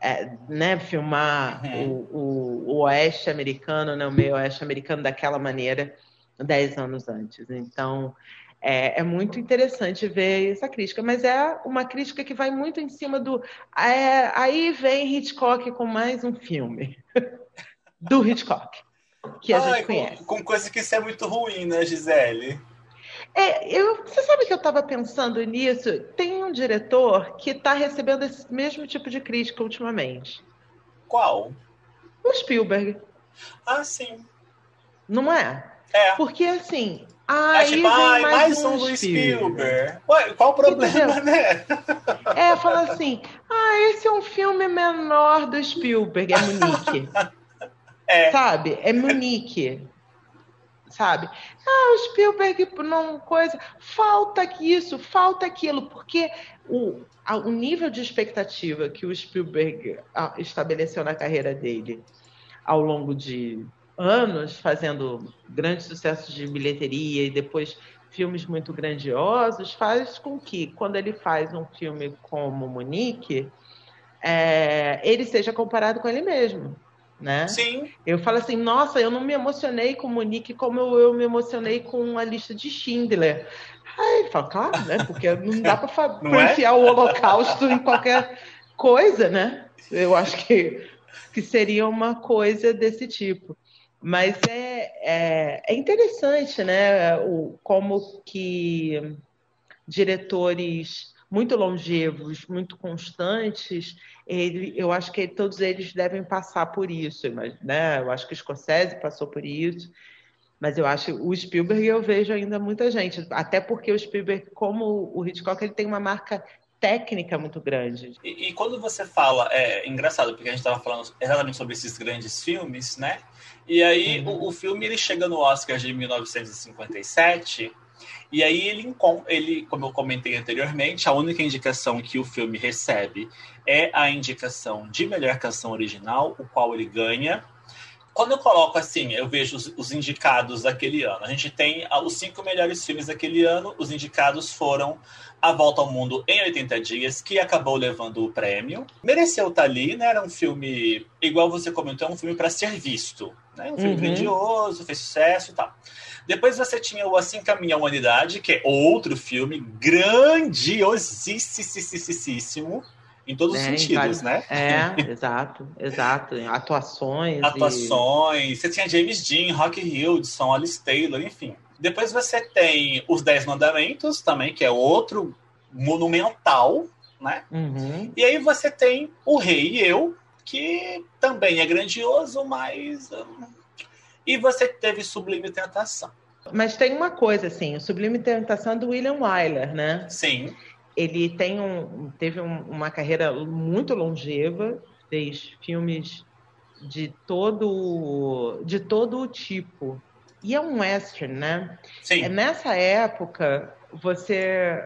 A: é, né, filmar uhum. o, o, o, oeste americano, né, o meio oeste americano daquela maneira dez anos antes. Então é, é, muito interessante ver essa crítica, mas é uma crítica que vai muito em cima do. É, aí vem Hitchcock com mais um filme do Hitchcock que a Ai, gente conhece.
B: Com, com coisa que isso é muito ruim, né, Gisele?
A: É, eu, você sabe que eu estava pensando nisso? Tem um diretor que está recebendo esse mesmo tipo de crítica ultimamente.
B: Qual?
A: O Spielberg.
B: Ah, sim.
A: Não é?
B: É.
A: Porque assim. Aí é tipo, mais, mais um do Spielberg.
B: Ué, qual o problema, né?
A: É, fala assim: ah, esse é um filme menor do Spielberg, é Munique. é. Sabe? É Munique sabe? Ah, o Spielberg não coisa. Falta isso, falta aquilo, porque o, o nível de expectativa que o Spielberg ah, estabeleceu na carreira dele ao longo de anos, fazendo grandes sucessos de bilheteria e depois filmes muito grandiosos, faz com que, quando ele faz um filme como Monique, é, ele seja comparado com ele mesmo né?
B: Sim.
A: Eu falo assim, nossa, eu não me emocionei com Monique como eu, eu me emocionei com a lista de Schindler. Aí fala, claro, né? Porque não dá para é? enfiar o Holocausto em qualquer coisa, né? Eu acho que, que seria uma coisa desse tipo. Mas é, é, é interessante, né? O, como que diretores muito longevos, muito constantes, ele, eu acho que todos eles devem passar por isso, né? Eu acho que o Scorsese passou por isso, mas eu acho o Spielberg eu vejo ainda muita gente, até porque o Spielberg, como o Hitchcock, ele tem uma marca técnica muito grande.
B: E, e quando você fala, é engraçado, porque a gente estava falando exatamente sobre esses grandes filmes, né? E aí uhum. o, o filme ele chega no Oscar de 1957 e aí ele, ele, como eu comentei anteriormente, a única indicação que o filme recebe é a indicação de melhor canção original, o qual ele ganha. Quando eu coloco assim, eu vejo os, os indicados daquele ano. A gente tem os cinco melhores filmes daquele ano. Os indicados foram A Volta ao Mundo em 80 Dias, que acabou levando o prêmio. Mereceu estar ali, né? Era um filme, igual você comentou, é um filme para ser visto. Né? Um filme uhum. grandioso, fez sucesso e tal. Depois você tinha o Assim Caminha a Humanidade, que é outro filme grandiosíssimo em todos os é, sentidos, né?
A: É, exato, exato. Atuações.
B: Atuações. E... Você tinha James Dean, Rock Hudson, Alice Taylor, enfim. Depois você tem Os Dez Mandamentos também, que é outro monumental, né?
A: Uhum.
B: E aí você tem O Rei e Eu, que também é grandioso, mas e você teve Sublime Tentação.
A: Mas tem uma coisa, assim, o Sublime Tentação é do William Wyler, né?
B: Sim.
A: Ele tem um, teve um, uma carreira muito longeva, fez filmes de todo, de todo o tipo. E é um western, né?
B: Sim.
A: É, nessa época, você,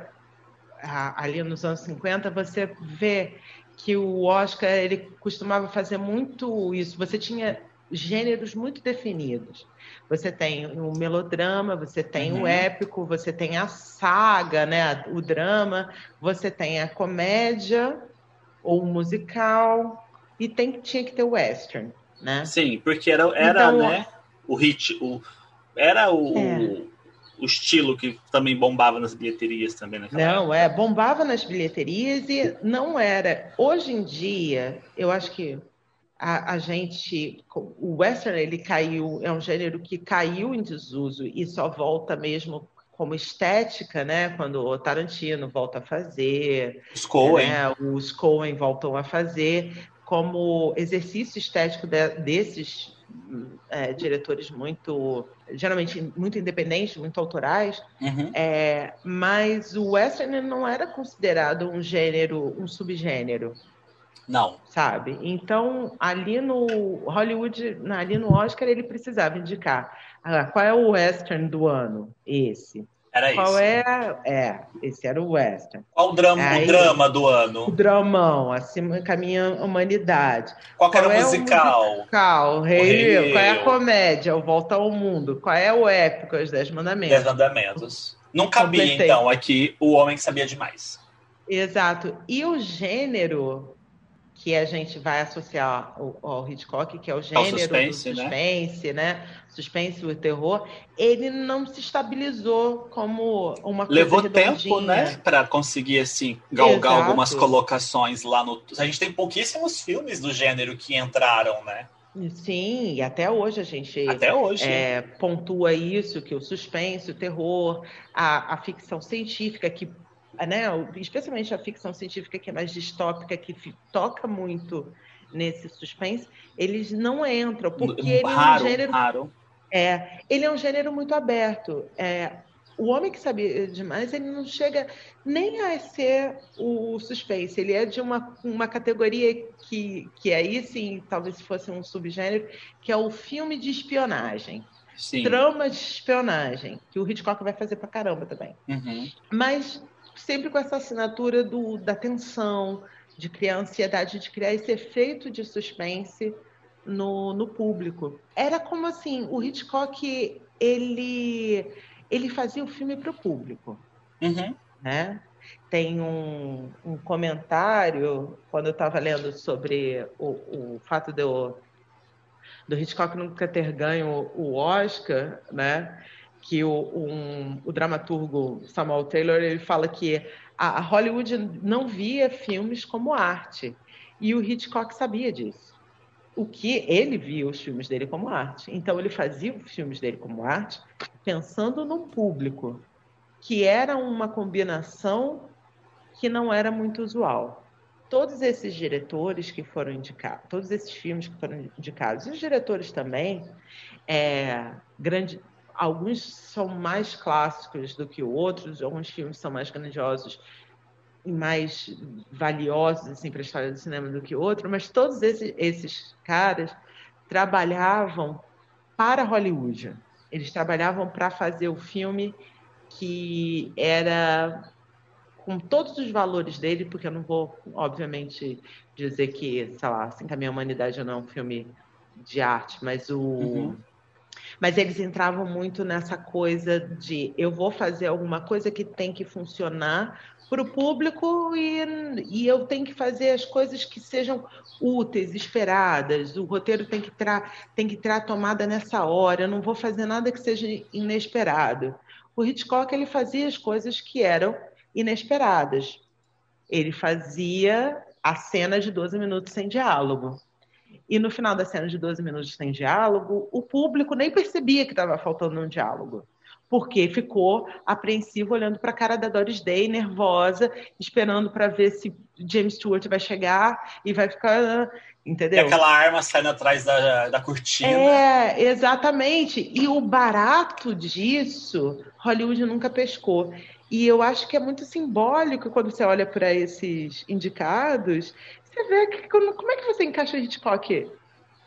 A: ali nos anos 50, você vê que o Oscar ele costumava fazer muito isso. Você tinha gêneros muito definidos. Você tem o melodrama, você tem uhum. o épico, você tem a saga, né, o drama, você tem a comédia ou o musical e tem tinha que ter o western, né?
B: Sim, porque era, era então, né, o hit, o era o, é. o estilo que também bombava nas bilheterias também naquela
A: Não, época. é, bombava nas bilheterias e não era. Hoje em dia, eu acho que a, a, gente, o western ele caiu, é um gênero que caiu em desuso e só volta mesmo como estética, né? Quando o Tarantino volta a fazer,
B: os Coen,
A: né? os Coen voltam a fazer como exercício estético de, desses é, diretores muito, geralmente muito independentes, muito autorais, uhum. é, mas o western não era considerado um gênero, um subgênero.
B: Não.
A: Sabe? Então, ali no Hollywood, ali no Oscar, ele precisava indicar ah, qual é o western do ano? Esse.
B: Era
A: Qual
B: isso.
A: é? É, esse era o western.
B: Qual o drama, Aí, o drama do ano?
A: O dramão, acima caminha humanidade.
B: Qual, Qual era o musical? O musical,
A: Rei, o Qual é a comédia? O Volta ao Mundo. Qual é o épico? Os Dez Mandamentos.
B: Dez Mandamentos. Não cabia, Completei. então, aqui o homem que sabia demais.
A: Exato. E o gênero que a gente vai associar ao, ao Hitchcock, que é o gênero suspense, do suspense, né? né? Suspense e o terror, ele não se estabilizou como uma coisa
B: Levou tempo, né, para conseguir assim galgar Exato. algumas colocações lá no. A gente tem pouquíssimos filmes do gênero que entraram, né?
A: Sim, e até hoje a gente
B: até hoje.
A: É, pontua isso, que o suspense, o terror, a, a ficção científica, que né, especialmente a ficção científica que é mais distópica, que toca muito nesse suspense, eles não entram, porque ele
B: raro,
A: é um gênero.
B: Raro.
A: É, ele é um gênero muito aberto. É, o homem que sabia demais, ele não chega nem a ser o suspense, ele é de uma, uma categoria que, que aí sim, talvez fosse um subgênero, que é o filme de espionagem.
B: Sim.
A: Trama de espionagem, que o Hitchcock vai fazer pra caramba também.
B: Uhum.
A: Mas sempre com essa assinatura do, da tensão, de criar ansiedade, de criar esse efeito de suspense no, no público. Era como assim, o Hitchcock, ele, ele fazia o filme para o público.
B: Uhum.
A: Né? Tem um, um comentário, quando eu estava lendo sobre o, o fato de eu, do Hitchcock nunca ter ganho o Oscar, né? Que o, um, o dramaturgo Samuel Taylor ele fala que a, Hollywood não via filmes como arte e o Hitchcock sabia disso. O que ele via os filmes dele como arte. Então ele fazia os filmes dele como arte pensando no público, que era uma combinação que não era muito usual. Todos esses diretores que foram indicados, todos esses filmes que foram indicados, e os diretores também, é, grande, alguns são mais clássicos do que outros, alguns filmes são mais grandiosos e mais valiosos assim, para a história do cinema do que outros, mas todos esses, esses caras trabalhavam para Hollywood. Eles trabalhavam para fazer o filme que era com todos os valores dele, porque eu não vou, obviamente, dizer que, sei lá, Assim Caminha a Humanidade não é um filme de arte, mas o, uhum. Mas eles entravam muito nessa coisa de eu vou fazer alguma coisa que tem que funcionar para o público e, e eu tenho que fazer as coisas que sejam úteis, esperadas. O roteiro tem que estar tem que ter tomada nessa hora. Eu não vou fazer nada que seja inesperado. O Hitchcock ele fazia as coisas que eram inesperadas. Ele fazia a cena de 12 minutos sem diálogo. E no final da cena de 12 minutos sem diálogo, o público nem percebia que estava faltando um diálogo. Porque ficou apreensivo olhando para a cara da Doris Day, nervosa, esperando para ver se James Stewart vai chegar e vai ficar. Entendeu?
B: E aquela arma saindo atrás da, da cortina.
A: É, exatamente. E o barato disso, Hollywood nunca pescou. E eu acho que é muito simbólico quando você olha para esses indicados, você vê que, como é que você encaixa Hitchcock?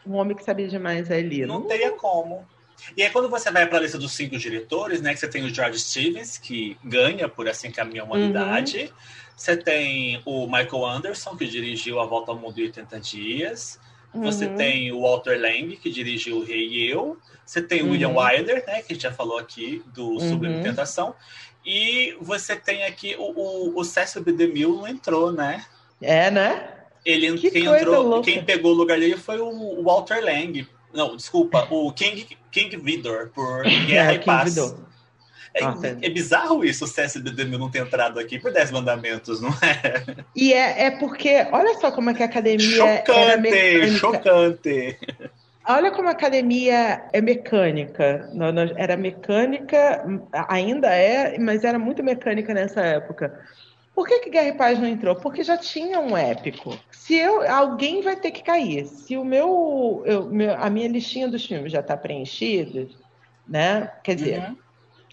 A: Um homem que sabia demais ali.
B: Não, não teria como. E aí, quando você vai para a lista dos cinco diretores, né? Que você tem o George Stevens, que ganha por Assim Caminha a Humanidade. Uhum. Você tem o Michael Anderson, que dirigiu A Volta ao Mundo em 80 Dias. Você uhum. tem o Walter Lang, que dirigiu O Rei e Eu. Você tem o uhum. William Wyler, né? Que a gente já falou aqui, do uhum. Sublime Tentação. E você tem aqui o, o, o Cecil B. DeMille não entrou, né?
A: É, né?
B: Ele, que quem entrou, louca. quem pegou o lugar dele foi o Walter Lang. Não, desculpa, o King, King Vidor, por Guerra é, e Paz. É, ah, é, bizarro isso, o CSDD não ter entrado aqui por 10 mandamentos, não é?
A: E é, é porque, olha só como é que a academia
B: chocante, era mecânica. Chocante,
A: Olha como a academia é mecânica. Era mecânica, ainda é, mas era muito mecânica nessa época. Por que, que Guerra e Paz não entrou? Porque já tinha um épico. Se eu, alguém vai ter que cair. Se o meu, eu, meu a minha listinha dos filmes já está preenchida, né? Quer dizer, uhum.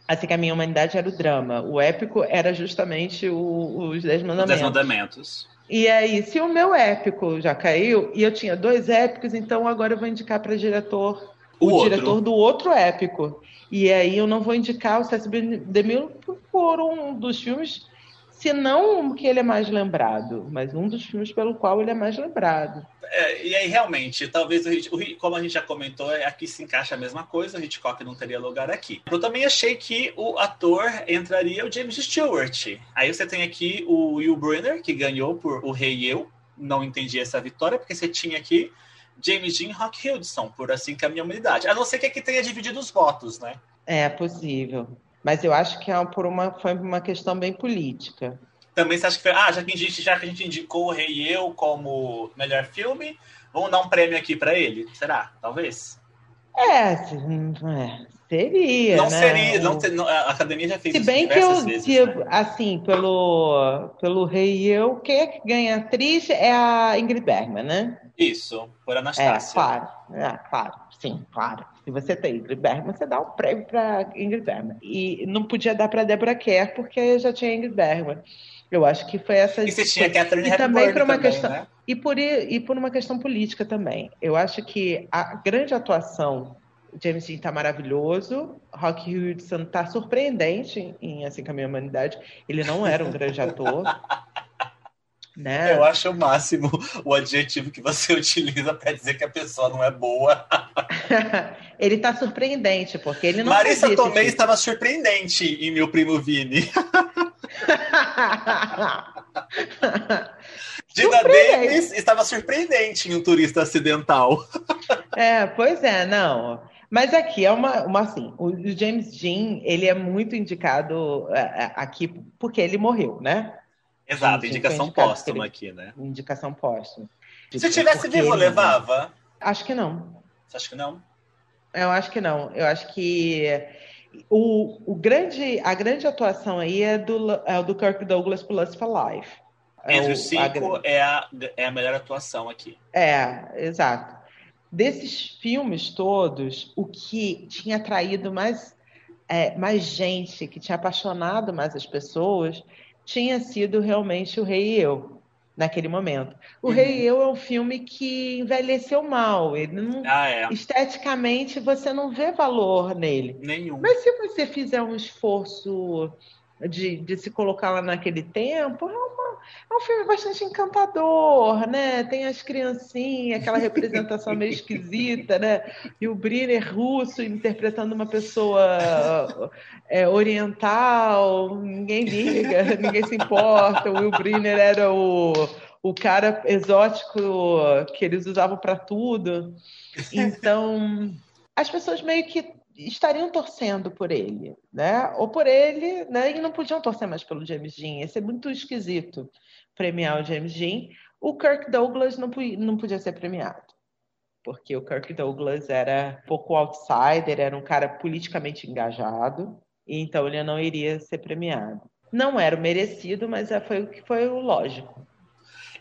A: assim que a minha humanidade era o drama, o épico era justamente o, os Dez Mandamentos. Dez
B: Mandamentos.
A: E aí, se o meu épico já caiu e eu tinha dois épicos, então agora eu vou indicar para diretor o, o diretor do outro épico. E aí eu não vou indicar o César DeMille por um dos filmes se não que ele é mais lembrado, mas um dos filmes pelo qual ele é mais lembrado.
B: É, e aí, realmente, talvez, o, o, como a gente já comentou, é, aqui se encaixa a mesma coisa, o Hitchcock não teria lugar aqui. Eu também achei que o ator entraria o James Stewart. Aí você tem aqui o Will Brunner, que ganhou por O Rei e Eu. Não entendi essa vitória, porque você tinha aqui James Dean Rock Hudson, por Assim que a Minha Humanidade. A não ser que aqui tenha dividido os votos, né?
A: É possível. Mas eu acho que é por uma, foi uma questão bem política.
B: Também você acha que foi. Ah, já que a gente, já que a gente indicou o Rei e Eu como melhor filme, vamos dar um prêmio aqui para ele? Será? Talvez?
A: É, é seria.
B: Não
A: né?
B: seria. Não, não, a academia já fez
A: Se bem que eu,
B: vezes,
A: se,
B: né?
A: assim, pelo, pelo Rei e Eu, quem é que ganha atriz é a Ingrid Bergman, né?
B: Isso, por Anastácia.
A: É, claro, é, claro, sim, claro. Se você tem Ingrid Bergman, você dá um prêmio para Ingrid Bergman. E não podia dar para Deborah Kerr, porque já tinha Ingrid Bergman. Eu acho que foi essa.
B: E você tinha Catherine
A: e também por uma
B: também,
A: questão
B: né?
A: e por e por uma questão política também. Eu acho que a grande atuação James Dean está maravilhoso, Rock Hudson está surpreendente em Assim que a Minha Humanidade. Ele não era um grande ator. Né?
B: Eu acho o máximo o adjetivo que você utiliza para dizer que a pessoa não é boa.
A: ele está surpreendente, porque ele não
B: Marissa Tomei tipo. estava surpreendente em meu primo Vini. Dina Davis estava surpreendente em um turista acidental.
A: é, pois é, não. Mas aqui é uma, uma assim, o James Dean, ele é muito indicado é, é, aqui porque ele morreu, né?
B: Exato, indicação póstuma aqui, né?
A: Indicação póstuma.
B: Se tivesse vivo, levava?
A: Acho que não.
B: Você acha que não?
A: Eu acho que não. Eu acho que o, o grande, a grande atuação aí é do, é do Kirk Douglas plus for Life.
B: Entre é os cinco a, é, a, é a melhor atuação aqui.
A: É, exato. Desses filmes todos, o que tinha atraído mais, é, mais gente, que tinha apaixonado mais as pessoas, tinha sido realmente O Rei e Eu, naquele momento. O uhum. Rei e Eu é um filme que envelheceu mal. Ele não,
B: ah, é.
A: Esteticamente, você não vê valor nele.
B: Nenhum.
A: Mas se você fizer um esforço de, de se colocar lá naquele tempo, é, uma, é um filme bastante encantador, né? Tem as criancinhas, aquela representação meio esquisita, né? E o Briner russo interpretando uma pessoa é, oriental, ninguém liga, ninguém se importa. O Will Briner era o, o cara exótico que eles usavam para tudo. Então, as pessoas meio que estariam torcendo por ele, né? Ou por ele, né? E não podiam torcer mais pelo James Dean. Ia ser muito esquisito premiar o James Dean. O Kirk Douglas não, não podia ser premiado, porque o Kirk Douglas era um pouco outsider, era um cara politicamente engajado, e então ele não iria ser premiado. Não era o merecido, mas é, foi o que foi o lógico.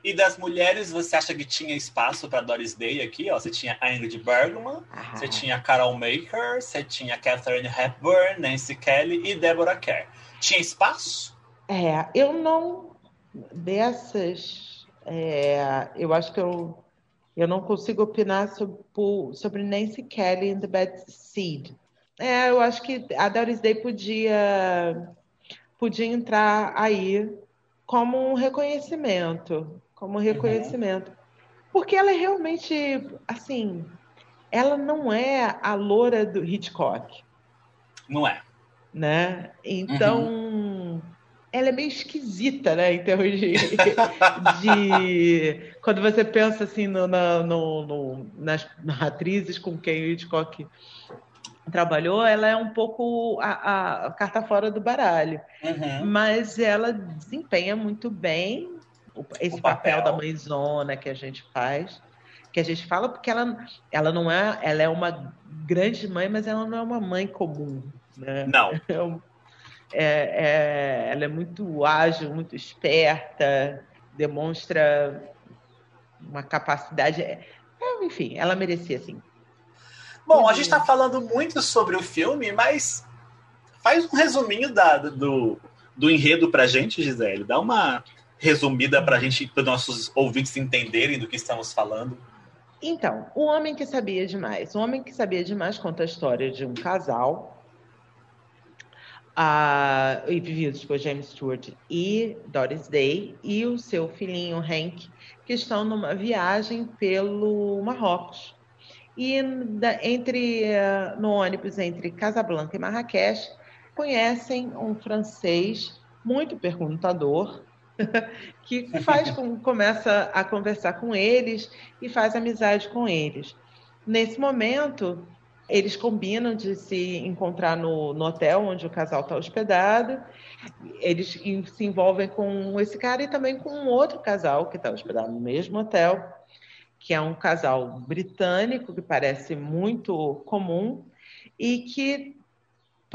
B: E das mulheres, você acha que tinha espaço para Doris Day aqui? Ó, você tinha a Ingrid Bergman, ah. você tinha a Carol Maker, você tinha a Catherine Hepburn, Nancy Kelly e Deborah Kerr. Tinha espaço?
A: É, eu não. Dessas. É, eu acho que eu, eu não consigo opinar sobre, sobre Nancy Kelly e The Bad Seed. É, eu acho que a Doris Day podia, podia entrar aí como um reconhecimento como reconhecimento. Uhum. Porque ela é realmente, assim, ela não é a loura do Hitchcock.
B: Não é.
A: Né? Então, uhum. ela é meio esquisita, né? Em termos de, de quando você pensa assim no, no, no, nas, nas atrizes com quem o Hitchcock trabalhou, ela é um pouco a, a carta fora do baralho. Uhum. Mas ela desempenha muito bem esse papel. papel. da mãezona que a gente faz, que a gente fala porque ela, ela não é, ela é uma grande mãe, mas ela não é uma mãe comum, né?
B: Não.
A: É, é, ela é muito ágil, muito esperta, demonstra uma capacidade. É, enfim, ela merecia sim.
B: Bom, a gente está falando muito sobre o filme, mas faz um resuminho da, do, do enredo pra gente, Gisele. Dá uma resumida pra gente, para nossos ouvintes entenderem do que estamos falando.
A: Então, O Homem que Sabia Demais. O Homem que Sabia Demais conta a história de um casal uh, vividos por James Stewart e Doris Day e o seu filhinho Hank, que estão numa viagem pelo Marrocos. E entre uh, no ônibus entre Casablanca e Marrakech, conhecem um francês muito perguntador que faz com, começa a conversar com eles e faz amizade com eles. Nesse momento, eles combinam de se encontrar no, no hotel onde o casal está hospedado. Eles se envolvem com esse cara e também com um outro casal que está hospedado no mesmo hotel, que é um casal britânico que parece muito comum e que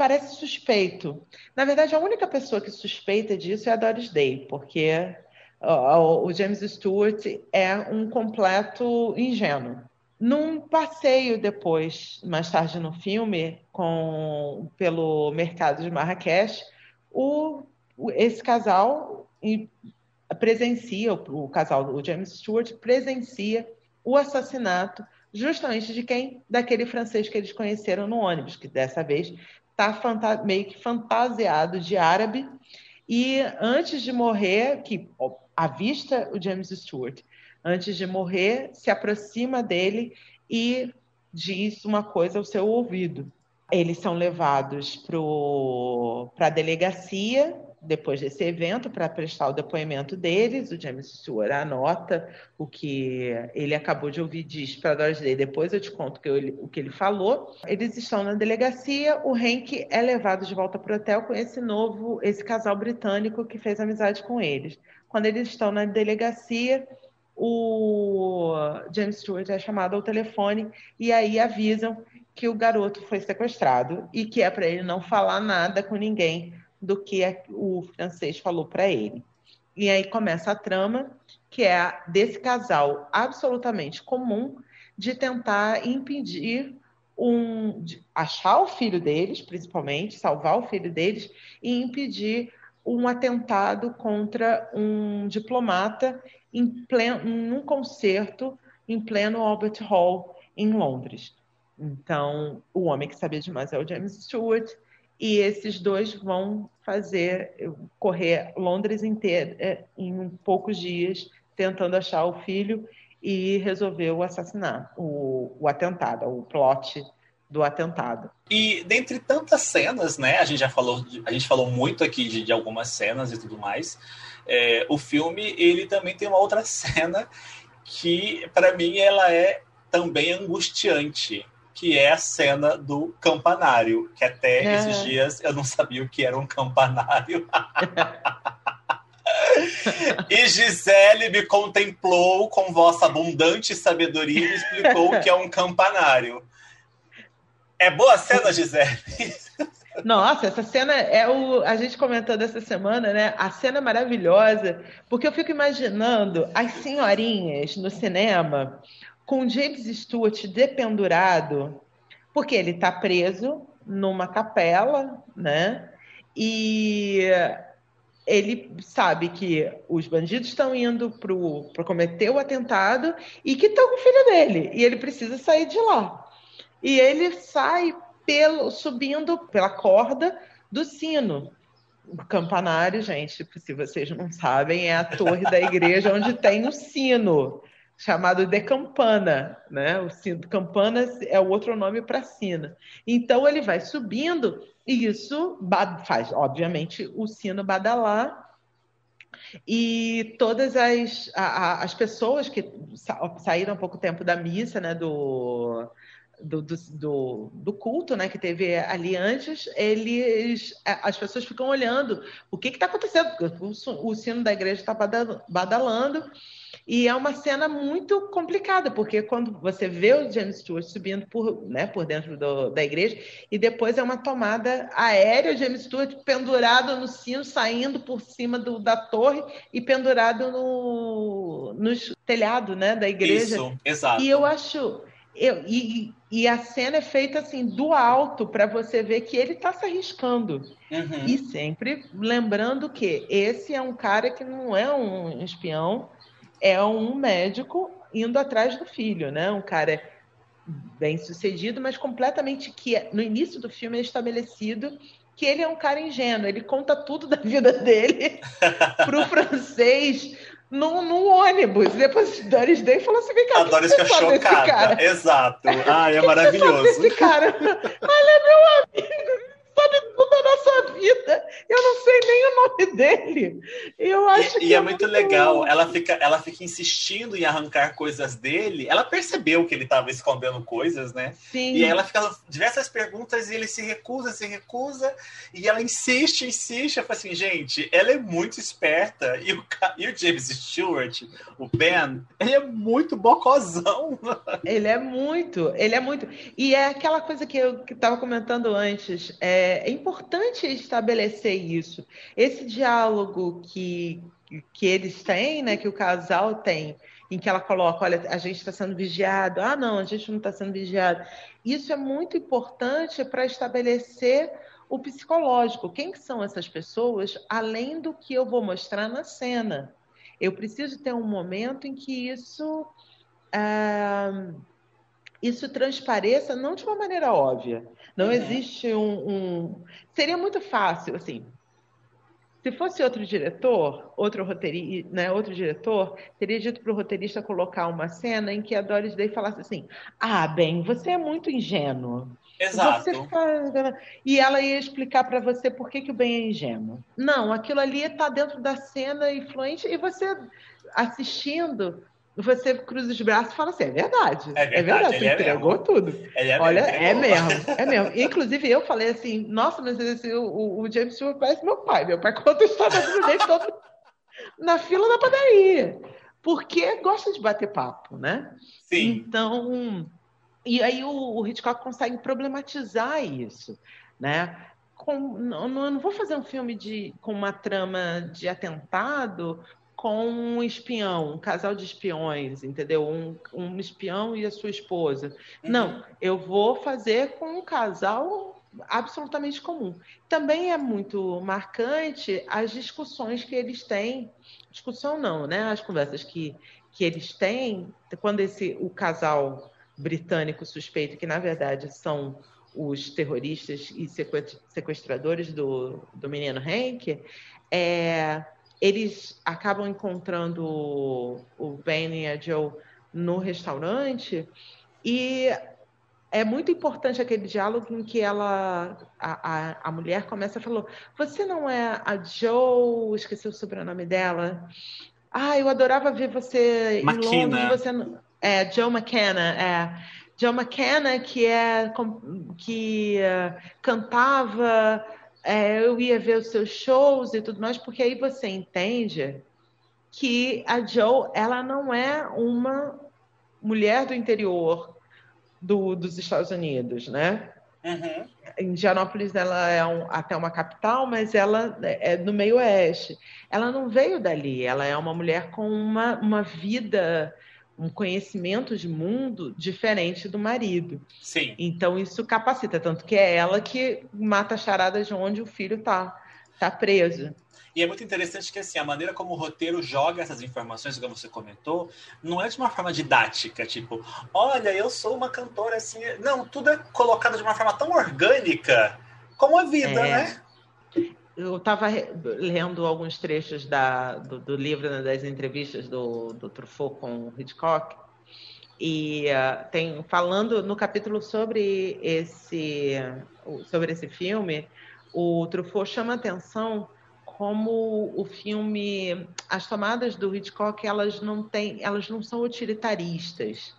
A: parece suspeito. Na verdade, a única pessoa que suspeita disso é a Doris Day, porque o James Stewart é um completo ingênuo. Num passeio depois, mais tarde no filme, com, pelo mercado de Marrakech, o, esse casal presencia, o, casal, o James Stewart, presencia o assassinato justamente de quem? Daquele francês que eles conheceram no ônibus, que dessa vez está meio que fantasiado de árabe. E antes de morrer, que avista o James Stewart, antes de morrer, se aproxima dele e diz uma coisa ao seu ouvido. Eles são levados para a delegacia depois desse evento para prestar o depoimento deles. O James Stewart anota o que ele acabou de ouvir, diz para Doris Day. Depois eu te conto que, ele, o que ele falou. Eles estão na delegacia. O Hank é levado de volta para o hotel com esse novo, esse casal britânico que fez amizade com eles. Quando eles estão na delegacia, o James Stewart é chamado ao telefone e aí avisam que o garoto foi sequestrado e que é para ele não falar nada com ninguém do que o francês falou para ele. E aí começa a trama, que é desse casal absolutamente comum de tentar impedir um achar o filho deles, principalmente, salvar o filho deles e impedir um atentado contra um diplomata em pleno, num concerto em pleno Albert Hall em Londres. Então, o homem que sabia demais é o James Stewart e esses dois vão fazer correr Londres inteira é, em poucos dias tentando achar o filho e resolver o assassinato, o, o atentado, o plot do atentado.
B: E dentre tantas cenas, né? A gente já falou, a gente falou muito aqui de, de algumas cenas e tudo mais. É, o filme ele também tem uma outra cena que para mim ela é também angustiante, que é a cena do campanário, que até é. esses dias eu não sabia o que era um campanário. e Gisele me contemplou com vossa abundante sabedoria e me explicou o que é um campanário. É boa a cena, Gisele?
A: Nossa, essa cena é o. A gente comentando essa semana, né? A cena é maravilhosa, porque eu fico imaginando as senhorinhas no cinema com James Stewart dependurado, porque ele está preso numa capela, né? E ele sabe que os bandidos estão indo para cometer o atentado e que estão com o filho dele. E ele precisa sair de lá. E ele sai pelo, subindo pela corda do sino. O campanário, gente, se vocês não sabem, é a torre da igreja onde tem o sino chamado de campana, né? O sino, campana é o outro nome para sina. Então ele vai subindo e isso faz, obviamente, o sino badalar. E todas as, a, as pessoas que saíram há pouco tempo da missa, né, do, do, do, do, culto né, que teve ali antes, eles, as pessoas ficam olhando o que está acontecendo, o, o, sino da igreja está badalando, E é uma cena muito complicada, porque quando você vê o James Stewart subindo por, né, por dentro do, da igreja, e depois é uma tomada aérea, James Stewart pendurado no sino, saindo por cima do, da torre e pendurado no, no telhado né, da igreja.
B: Isso, exato.
A: E eu acho. Eu, e, e a cena é feita assim do alto para você ver que ele está se arriscando. Uhum. E sempre lembrando que esse é um cara que não é um espião, é um médico indo atrás do filho, né? Um cara bem sucedido, mas completamente que no início do filme é estabelecido que ele é um cara ingênuo, ele conta tudo da vida dele pro francês no, no ônibus. Depois Doris Day falou assim: vem cá,
B: a Doris fica chocada. Exato. Ah, é maravilhoso.
A: Esse cara. Olha, meu amigo tudo da nossa vida. Eu não sei nem o nome dele. Eu acho
B: e,
A: que
B: e é, é muito legal. Ela fica, ela fica insistindo em arrancar coisas dele. Ela percebeu que ele estava escondendo coisas, né?
A: Sim.
B: E ela fica diversas perguntas e ele se recusa, se recusa. E ela insiste, insiste. Eu falo assim, gente, ela é muito esperta. E o, e o James Stewart, o Ben, ele é muito bocozão.
A: Ele é muito, ele é muito. E é aquela coisa que eu estava comentando antes. É, é, importante estabelecer isso. Esse diálogo que, que eles têm, né, que o casal tem, em que ela coloca, olha, a gente está sendo vigiado, ah, não, a gente não está sendo vigiado. Isso é muito importante para estabelecer o psicológico. Quem que são essas pessoas, além do que eu vou mostrar na cena? Eu preciso ter um momento em que isso, ah, isso transpareça, não de uma maneira óbvia, não uhum. existe um, um, Seria muito fácil, assim. Se fosse outro diretor, outro roteirista, né, outro diretor, teria dito para o roteirista colocar uma cena em que a Doris Day falasse assim: Ah, bem, você é muito ingênuo.
B: Exato.
A: E ela ia explicar para você por que, que o bem é ingênuo. Não, aquilo ali está dentro da cena influente e você assistindo você cruza os braços e fala assim: é verdade. É verdade, é verdade você entregou mesmo. tudo.
B: É
A: Olha, é mesmo, é mesmo. Inclusive, eu falei assim: nossa, mas esse, o, o James Stewart parece meu pai. Meu pai conta a história dele todo na fila da padaria. Porque gosta de bater papo, né?
B: Sim.
A: Então, e aí o, o Hitchcock consegue problematizar isso, né? Com, não, não, vou fazer um filme de, com uma trama de atentado com um espião, um casal de espiões, entendeu? Um, um espião e a sua esposa. Uhum. Não, eu vou fazer com um casal absolutamente comum. Também é muito marcante as discussões que eles têm, discussão não, né? As conversas que, que eles têm quando esse o casal britânico suspeito que na verdade são os terroristas e sequestradores do, do menino Hank, é, eles acabam encontrando o Ben e a Joe no restaurante e é muito importante aquele diálogo em que ela, a, a, a mulher começa a falar: Você não é a Joe? Esqueci o sobrenome dela. Ah, eu adorava ver você
B: McKenna.
A: em Londres. Você. É, Joe McKenna, é. Joe McKenna, que é que uh, cantava é, eu ia ver os seus shows e tudo mais, porque aí você entende que a Joe ela não é uma mulher do interior do, dos Estados Unidos, né?
B: Uhum.
A: Indianópolis ela é um, até uma capital, mas ela é no meio oeste. Ela não veio dali. Ela é uma mulher com uma, uma vida um conhecimento de mundo diferente do marido.
B: Sim.
A: Então isso capacita, tanto que é ela que mata a charada de onde o filho está tá preso.
B: E é muito interessante que assim, a maneira como o roteiro joga essas informações, como você comentou, não é de uma forma didática, tipo, olha, eu sou uma cantora assim. Não, tudo é colocado de uma forma tão orgânica como a vida, é. né?
A: Eu estava lendo alguns trechos da, do, do livro, né, das entrevistas do, do Truffaut com Hitchcock, e uh, tem falando no capítulo sobre esse sobre esse filme, o Truffaut chama atenção como o filme, as tomadas do Hitchcock, elas não têm, elas não são utilitaristas,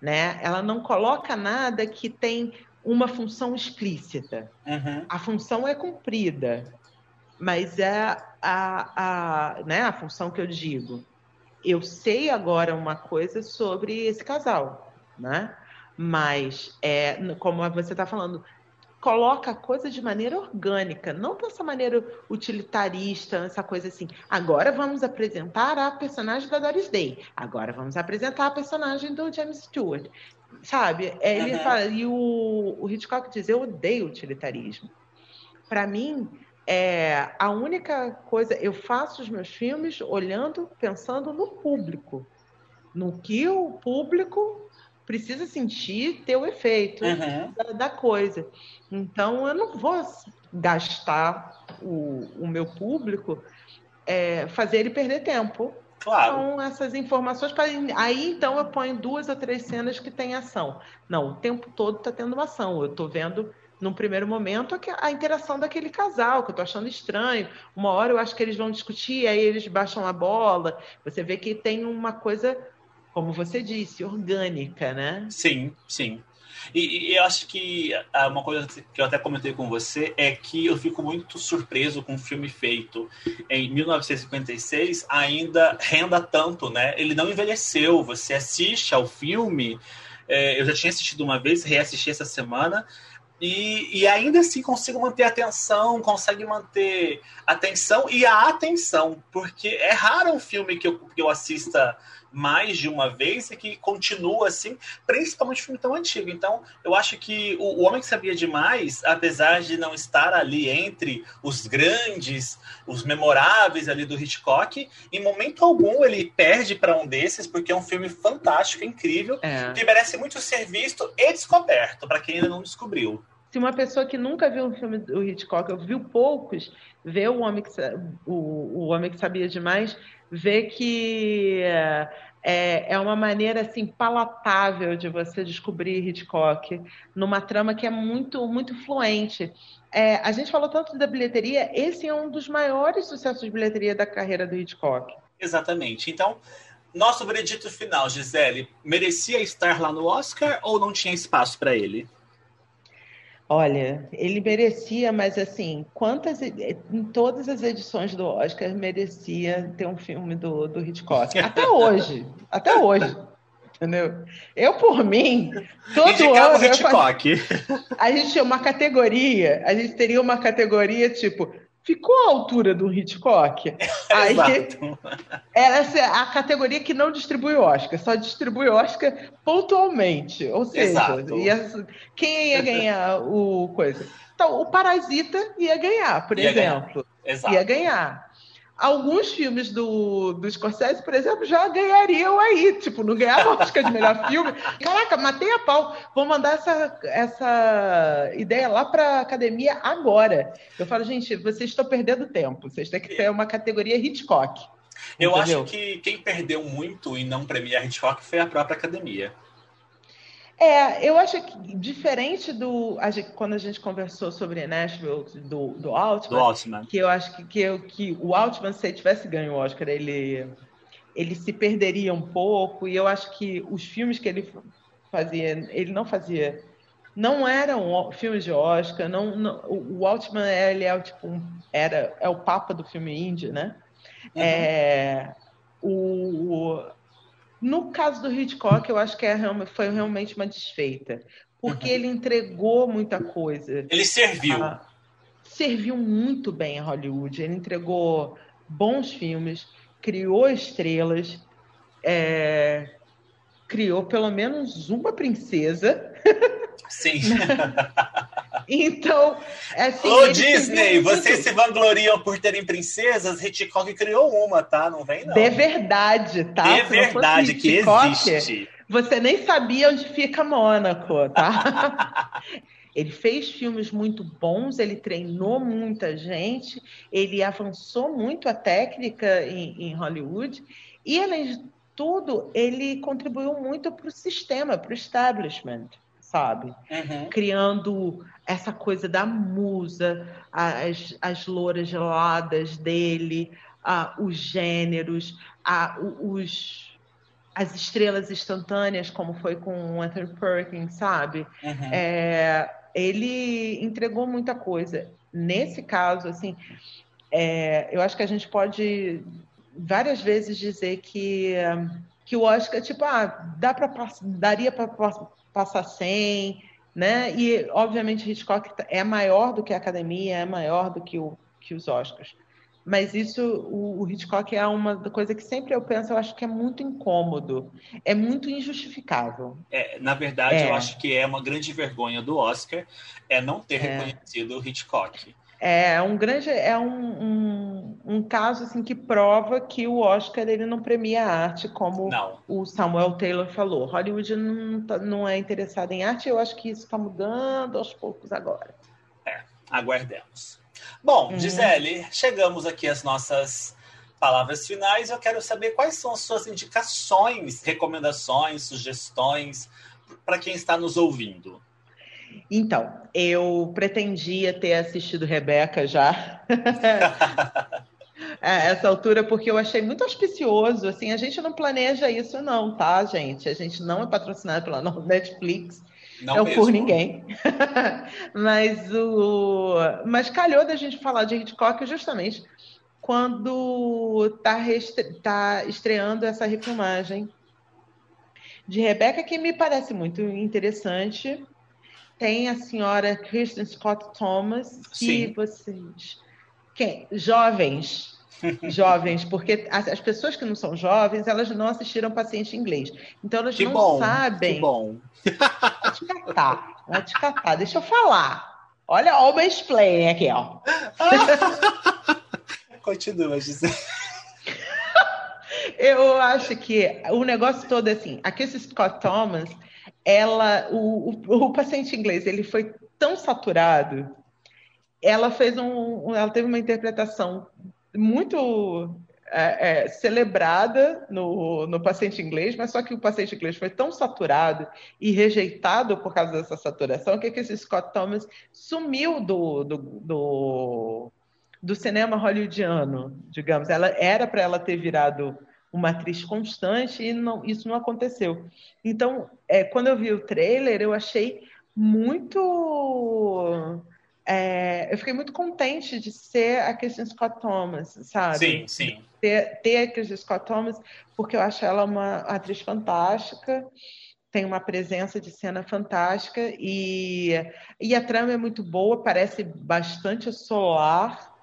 A: né? Ela não coloca nada que tem uma função explícita.
B: Uhum.
A: A função é cumprida mas é a, a, né, a função que eu digo. eu sei agora uma coisa sobre esse casal, né? Mas, é, como você está falando, coloca a coisa de maneira orgânica, não dessa maneira utilitarista, essa coisa assim. Agora vamos apresentar a personagem da Doris Day. Agora vamos apresentar a personagem do James Stewart. Sabe? É, ele uhum. fala, e o, o Hitchcock diz: Eu odeio utilitarismo. Para mim, é a única coisa. Eu faço os meus filmes olhando, pensando no público, no que o público precisa sentir, ter o efeito uhum. da, da, coisa. Então, eu não vou gastar o, o meu público, é, fazer ele perder tempo.
B: Claro.
A: Com essas informações. Pra... Aí, então, eu ponho duas ou três cenas que tem ação. Não, o tempo todo está tendo ação. Eu estou vendo num primeiro momento, a interação daquele casal, que eu tô achando estranho. Uma hora eu acho que eles vão discutir, aí eles baixam a bola. Você vê que tem uma coisa, como você disse, orgânica, né?
B: Sim, sim. E, e, eu acho que ah, uma coisa que eu até comentei com você é que eu fico muito surpreso com um filme feito em 1956 ainda renda tanto, né? Ele não envelheceu. Você assiste ao filme, é, eu já tinha assistido uma vez, reassisti essa semana. E, e, ainda assim consigo manter a atenção, consegue manter atenção e a atenção, porque é raro um filme que eu, que eu assista mais de uma vez e que continua assim, principalmente um filme tão antigo. Então, eu acho que o, o Homem que Sabia Demais, apesar de não estar ali entre os grandes, os memoráveis ali do Hitchcock, em momento algum ele perde para um desses, porque é um filme fantástico, incrível, é. que merece muito ser visto e descoberto, para quem ainda não descobriu
A: se uma pessoa que nunca viu um filme do Hitchcock, ou viu poucos, vê o homem que, o, o homem que sabia demais, vê que é, é uma maneira assim palatável de você descobrir Hitchcock numa trama que é muito muito fluente. É, a gente falou tanto da bilheteria, esse é um dos maiores sucessos de bilheteria da carreira do Hitchcock.
B: Exatamente. Então, nosso veredito final, Gisele, merecia estar lá no Oscar ou não tinha espaço para ele?
A: Olha, ele merecia, mas assim, quantas em todas as edições do Oscar merecia ter um filme do, do Hitchcock. Até hoje, até hoje. Entendeu? Eu, por mim, todo
B: Indicava ano. Hitchcock.
A: a gente tinha uma categoria, a gente teria uma categoria tipo ficou à altura do Hitchcock. Aí era assim, a categoria que não distribui Oscar, só distribui Oscar pontualmente. Ou seja, ia, quem ia ganhar o coisa? Então, o Parasita ia ganhar, por ia exemplo. Ganhar. Ia ganhar alguns filmes do, do Scorsese, por exemplo, já ganhariam aí. Tipo, não ganhava Oscar de melhor filme. Caraca, matei a pau. Vou mandar essa, essa ideia lá para a academia agora. Eu falo, gente, vocês estão perdendo tempo. Vocês têm que ter uma categoria Hitchcock.
B: Eu entendeu? acho que quem perdeu muito em não premiar Hitchcock foi a própria academia.
A: É, eu acho que diferente do a gente, quando a gente conversou sobre Nashville do, do Altman, do Altman. que eu acho que, que, que o Altman, se ele tivesse ganho o Oscar, ele, ele se perderia um pouco, e eu acho que os filmes que ele fazia, ele não fazia, não eram filmes de Oscar, não, não o Altman ele é tipo um, era é o papa do filme indie, né? Uhum. É, o, no caso do Hitchcock, eu acho que é, foi realmente uma desfeita, porque ele entregou muita coisa.
B: Ele serviu.
A: Ah, serviu muito bem a Hollywood. Ele entregou bons filmes, criou estrelas, é, criou pelo menos uma princesa.
B: Sim.
A: Então, assim.
B: Ô, Disney, vocês se vangloriam por terem princesas? Hitchcock criou uma, tá? Não vem, não.
A: De verdade, tá?
B: De verdade, que existe.
A: Você nem sabia onde fica Mônaco, tá? ele fez filmes muito bons, ele treinou muita gente, ele avançou muito a técnica em, em Hollywood, e além de tudo, ele contribuiu muito para o sistema, para o establishment sabe? Uhum. Criando essa coisa da musa, as, as louras geladas dele, uh, os gêneros, uh, os, as estrelas instantâneas, como foi com Anthony Perkins, sabe? Uhum. É, ele entregou muita coisa. Nesse caso, assim, é, eu acho que a gente pode várias vezes dizer que, que o Oscar, tipo, ah, dá pra, daria para passar sem, né? E, obviamente, Hitchcock é maior do que a Academia, é maior do que, o, que os Oscars. Mas isso, o, o Hitchcock é uma coisa que sempre eu penso, eu acho que é muito incômodo, é muito injustificável.
B: É, na verdade, é. eu acho que é uma grande vergonha do Oscar é não ter é. reconhecido o Hitchcock.
A: É um grande, é um, um, um, caso assim que prova que o Oscar ele não premia a arte, como não. o Samuel Taylor falou. Hollywood não, tá, não é interessado em arte. Eu acho que isso está mudando aos poucos agora.
B: É, aguardemos. Bom, uhum. Gisele, chegamos aqui às nossas palavras finais. Eu quero saber quais são as suas indicações, recomendações, sugestões para quem está nos ouvindo.
A: Então, eu pretendia ter assistido Rebeca já. a essa altura, porque eu achei muito auspicioso. Assim, a gente não planeja isso, não, tá, gente? A gente não é patrocinado pela Netflix. Não mesmo. por ninguém. mas o mas calhou da gente falar de Hitchcock justamente quando está tá estreando essa refilmagem de Rebeca, que me parece muito interessante tem a senhora Kristen Scott Thomas, que Sim. vocês. Quem? Jovens. jovens, porque as, as, pessoas que não são jovens, elas não assistiram paciente inglês. Então elas que não bom, sabem.
B: Que bom.
A: Vai te catar, vai te catar. Deixa eu falar. Olha, olha o mansplaining aqui, ó.
B: Continua, Gisele.
A: Eu acho que o negócio todo é assim, a Kirsten Scott Thomas, ela, o, o, o, paciente inglês, ele foi tão saturado, ela fez um, ela teve uma interpretação muito é, é, celebrada no, no paciente inglês, mas só que o paciente inglês foi tão saturado e rejeitado por causa dessa saturação que, que esse Scott Thomas sumiu do, do, do, do cinema hollywoodiano, digamos. Ela era para ela ter virado uma atriz constante e não, isso não aconteceu. Então, é, quando eu vi o trailer, eu achei muito. É, eu fiquei muito contente de ser a Kristen Scott Thomas, sabe?
B: Sim, sim.
A: Ter, ter a Kristen Scott Thomas, porque eu acho ela uma atriz fantástica, tem uma presença de cena fantástica e, e a trama é muito boa, parece bastante solar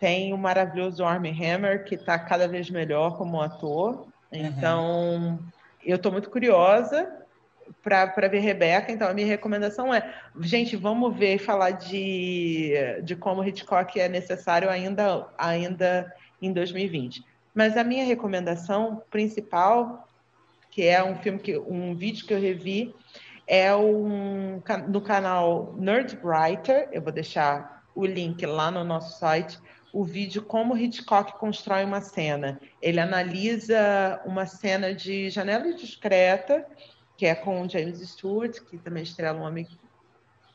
A: tem o maravilhoso Armie Hammer, que está cada vez melhor como ator. Então, uhum. eu estou muito curiosa para ver Rebeca. Então, a minha recomendação é: gente, vamos ver e falar de, de como Hitchcock é necessário ainda, ainda em 2020. Mas a minha recomendação principal, que é um filme que um vídeo que eu revi, é um, no canal Nerdwriter. Eu vou deixar o link lá no nosso site o vídeo Como Hitchcock Constrói uma Cena. Ele analisa uma cena de Janela Discreta, que é com James Stewart, que também estrela um homem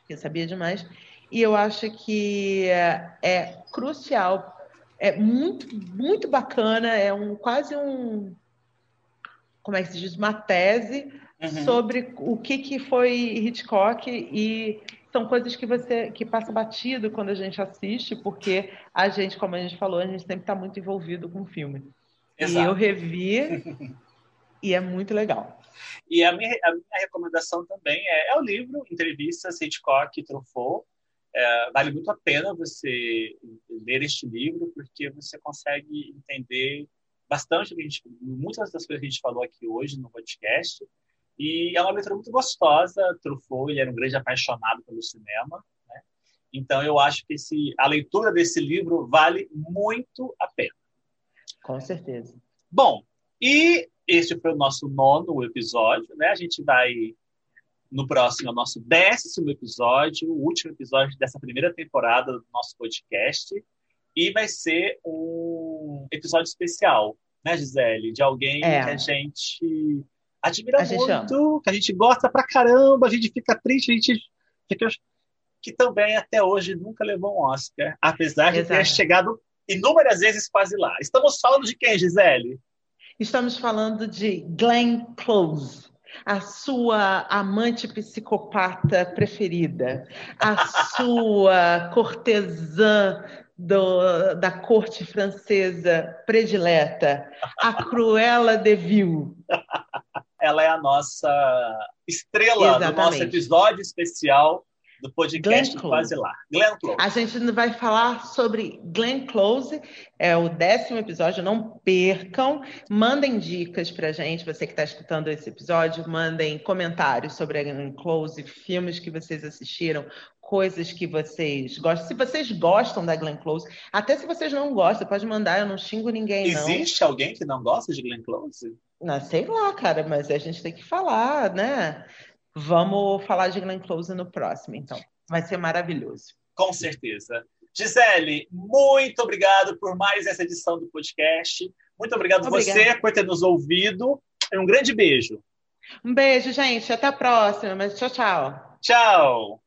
A: que sabia demais. E eu acho que é, é crucial, é muito, muito bacana, é um quase um. Como é que se diz? Uma tese uhum. sobre o que, que foi Hitchcock e são coisas que você que passa batido quando a gente assiste, porque a gente, como a gente falou, a gente sempre está muito envolvido com o filme. Exato. E eu revi e é muito legal.
B: E a minha, a minha recomendação também é, é, o livro Entrevistas Hitchcock e Truffaut. É, vale muito a pena você ler este livro, porque você consegue entender bastante, muitas das coisas que a gente falou aqui hoje no podcast, e é uma leitura muito gostosa. Truffaut ele era um grande apaixonado pelo cinema. Né? Então, eu acho que esse, a leitura desse livro vale muito a pena.
A: Com certeza.
B: Bom, e este foi o nosso nono episódio. Né? A gente vai, no próximo, o nosso décimo episódio, o último episódio dessa primeira temporada do nosso podcast. E vai ser um episódio especial, né, Gisele? De alguém é. que a gente admira a muito, que a gente gosta pra caramba, a gente fica triste, a gente fica que também até hoje nunca levou um Oscar, apesar de Exato. ter chegado inúmeras vezes quase lá. Estamos falando de quem, Gisele?
A: Estamos falando de Glenn Close, a sua amante psicopata preferida, a sua cortesã do, da corte francesa predileta, a Cruella de Vil.
B: Ela é a nossa estrela Exatamente. do nosso episódio especial do podcast Quase Lá. Glenn Close.
A: A gente vai falar sobre Glenn Close, é o décimo episódio, não percam. Mandem dicas pra gente, você que está escutando esse episódio, mandem comentários sobre a Glenn Close, filmes que vocês assistiram, coisas que vocês gostam. Se vocês gostam da Glenn Close, até se vocês não gostam, pode mandar, eu não xingo ninguém.
B: Existe
A: não.
B: alguém que não gosta de Glenn Close?
A: Não, sei lá, cara, mas a gente tem que falar, né? Vamos falar de Glenn Close no próximo, então. Vai ser maravilhoso.
B: Com certeza. Gisele, muito obrigado por mais essa edição do podcast. Muito obrigado Obrigada. você por ter nos ouvido. Um grande beijo.
A: Um beijo, gente. Até a próxima. Mas tchau, tchau.
B: Tchau.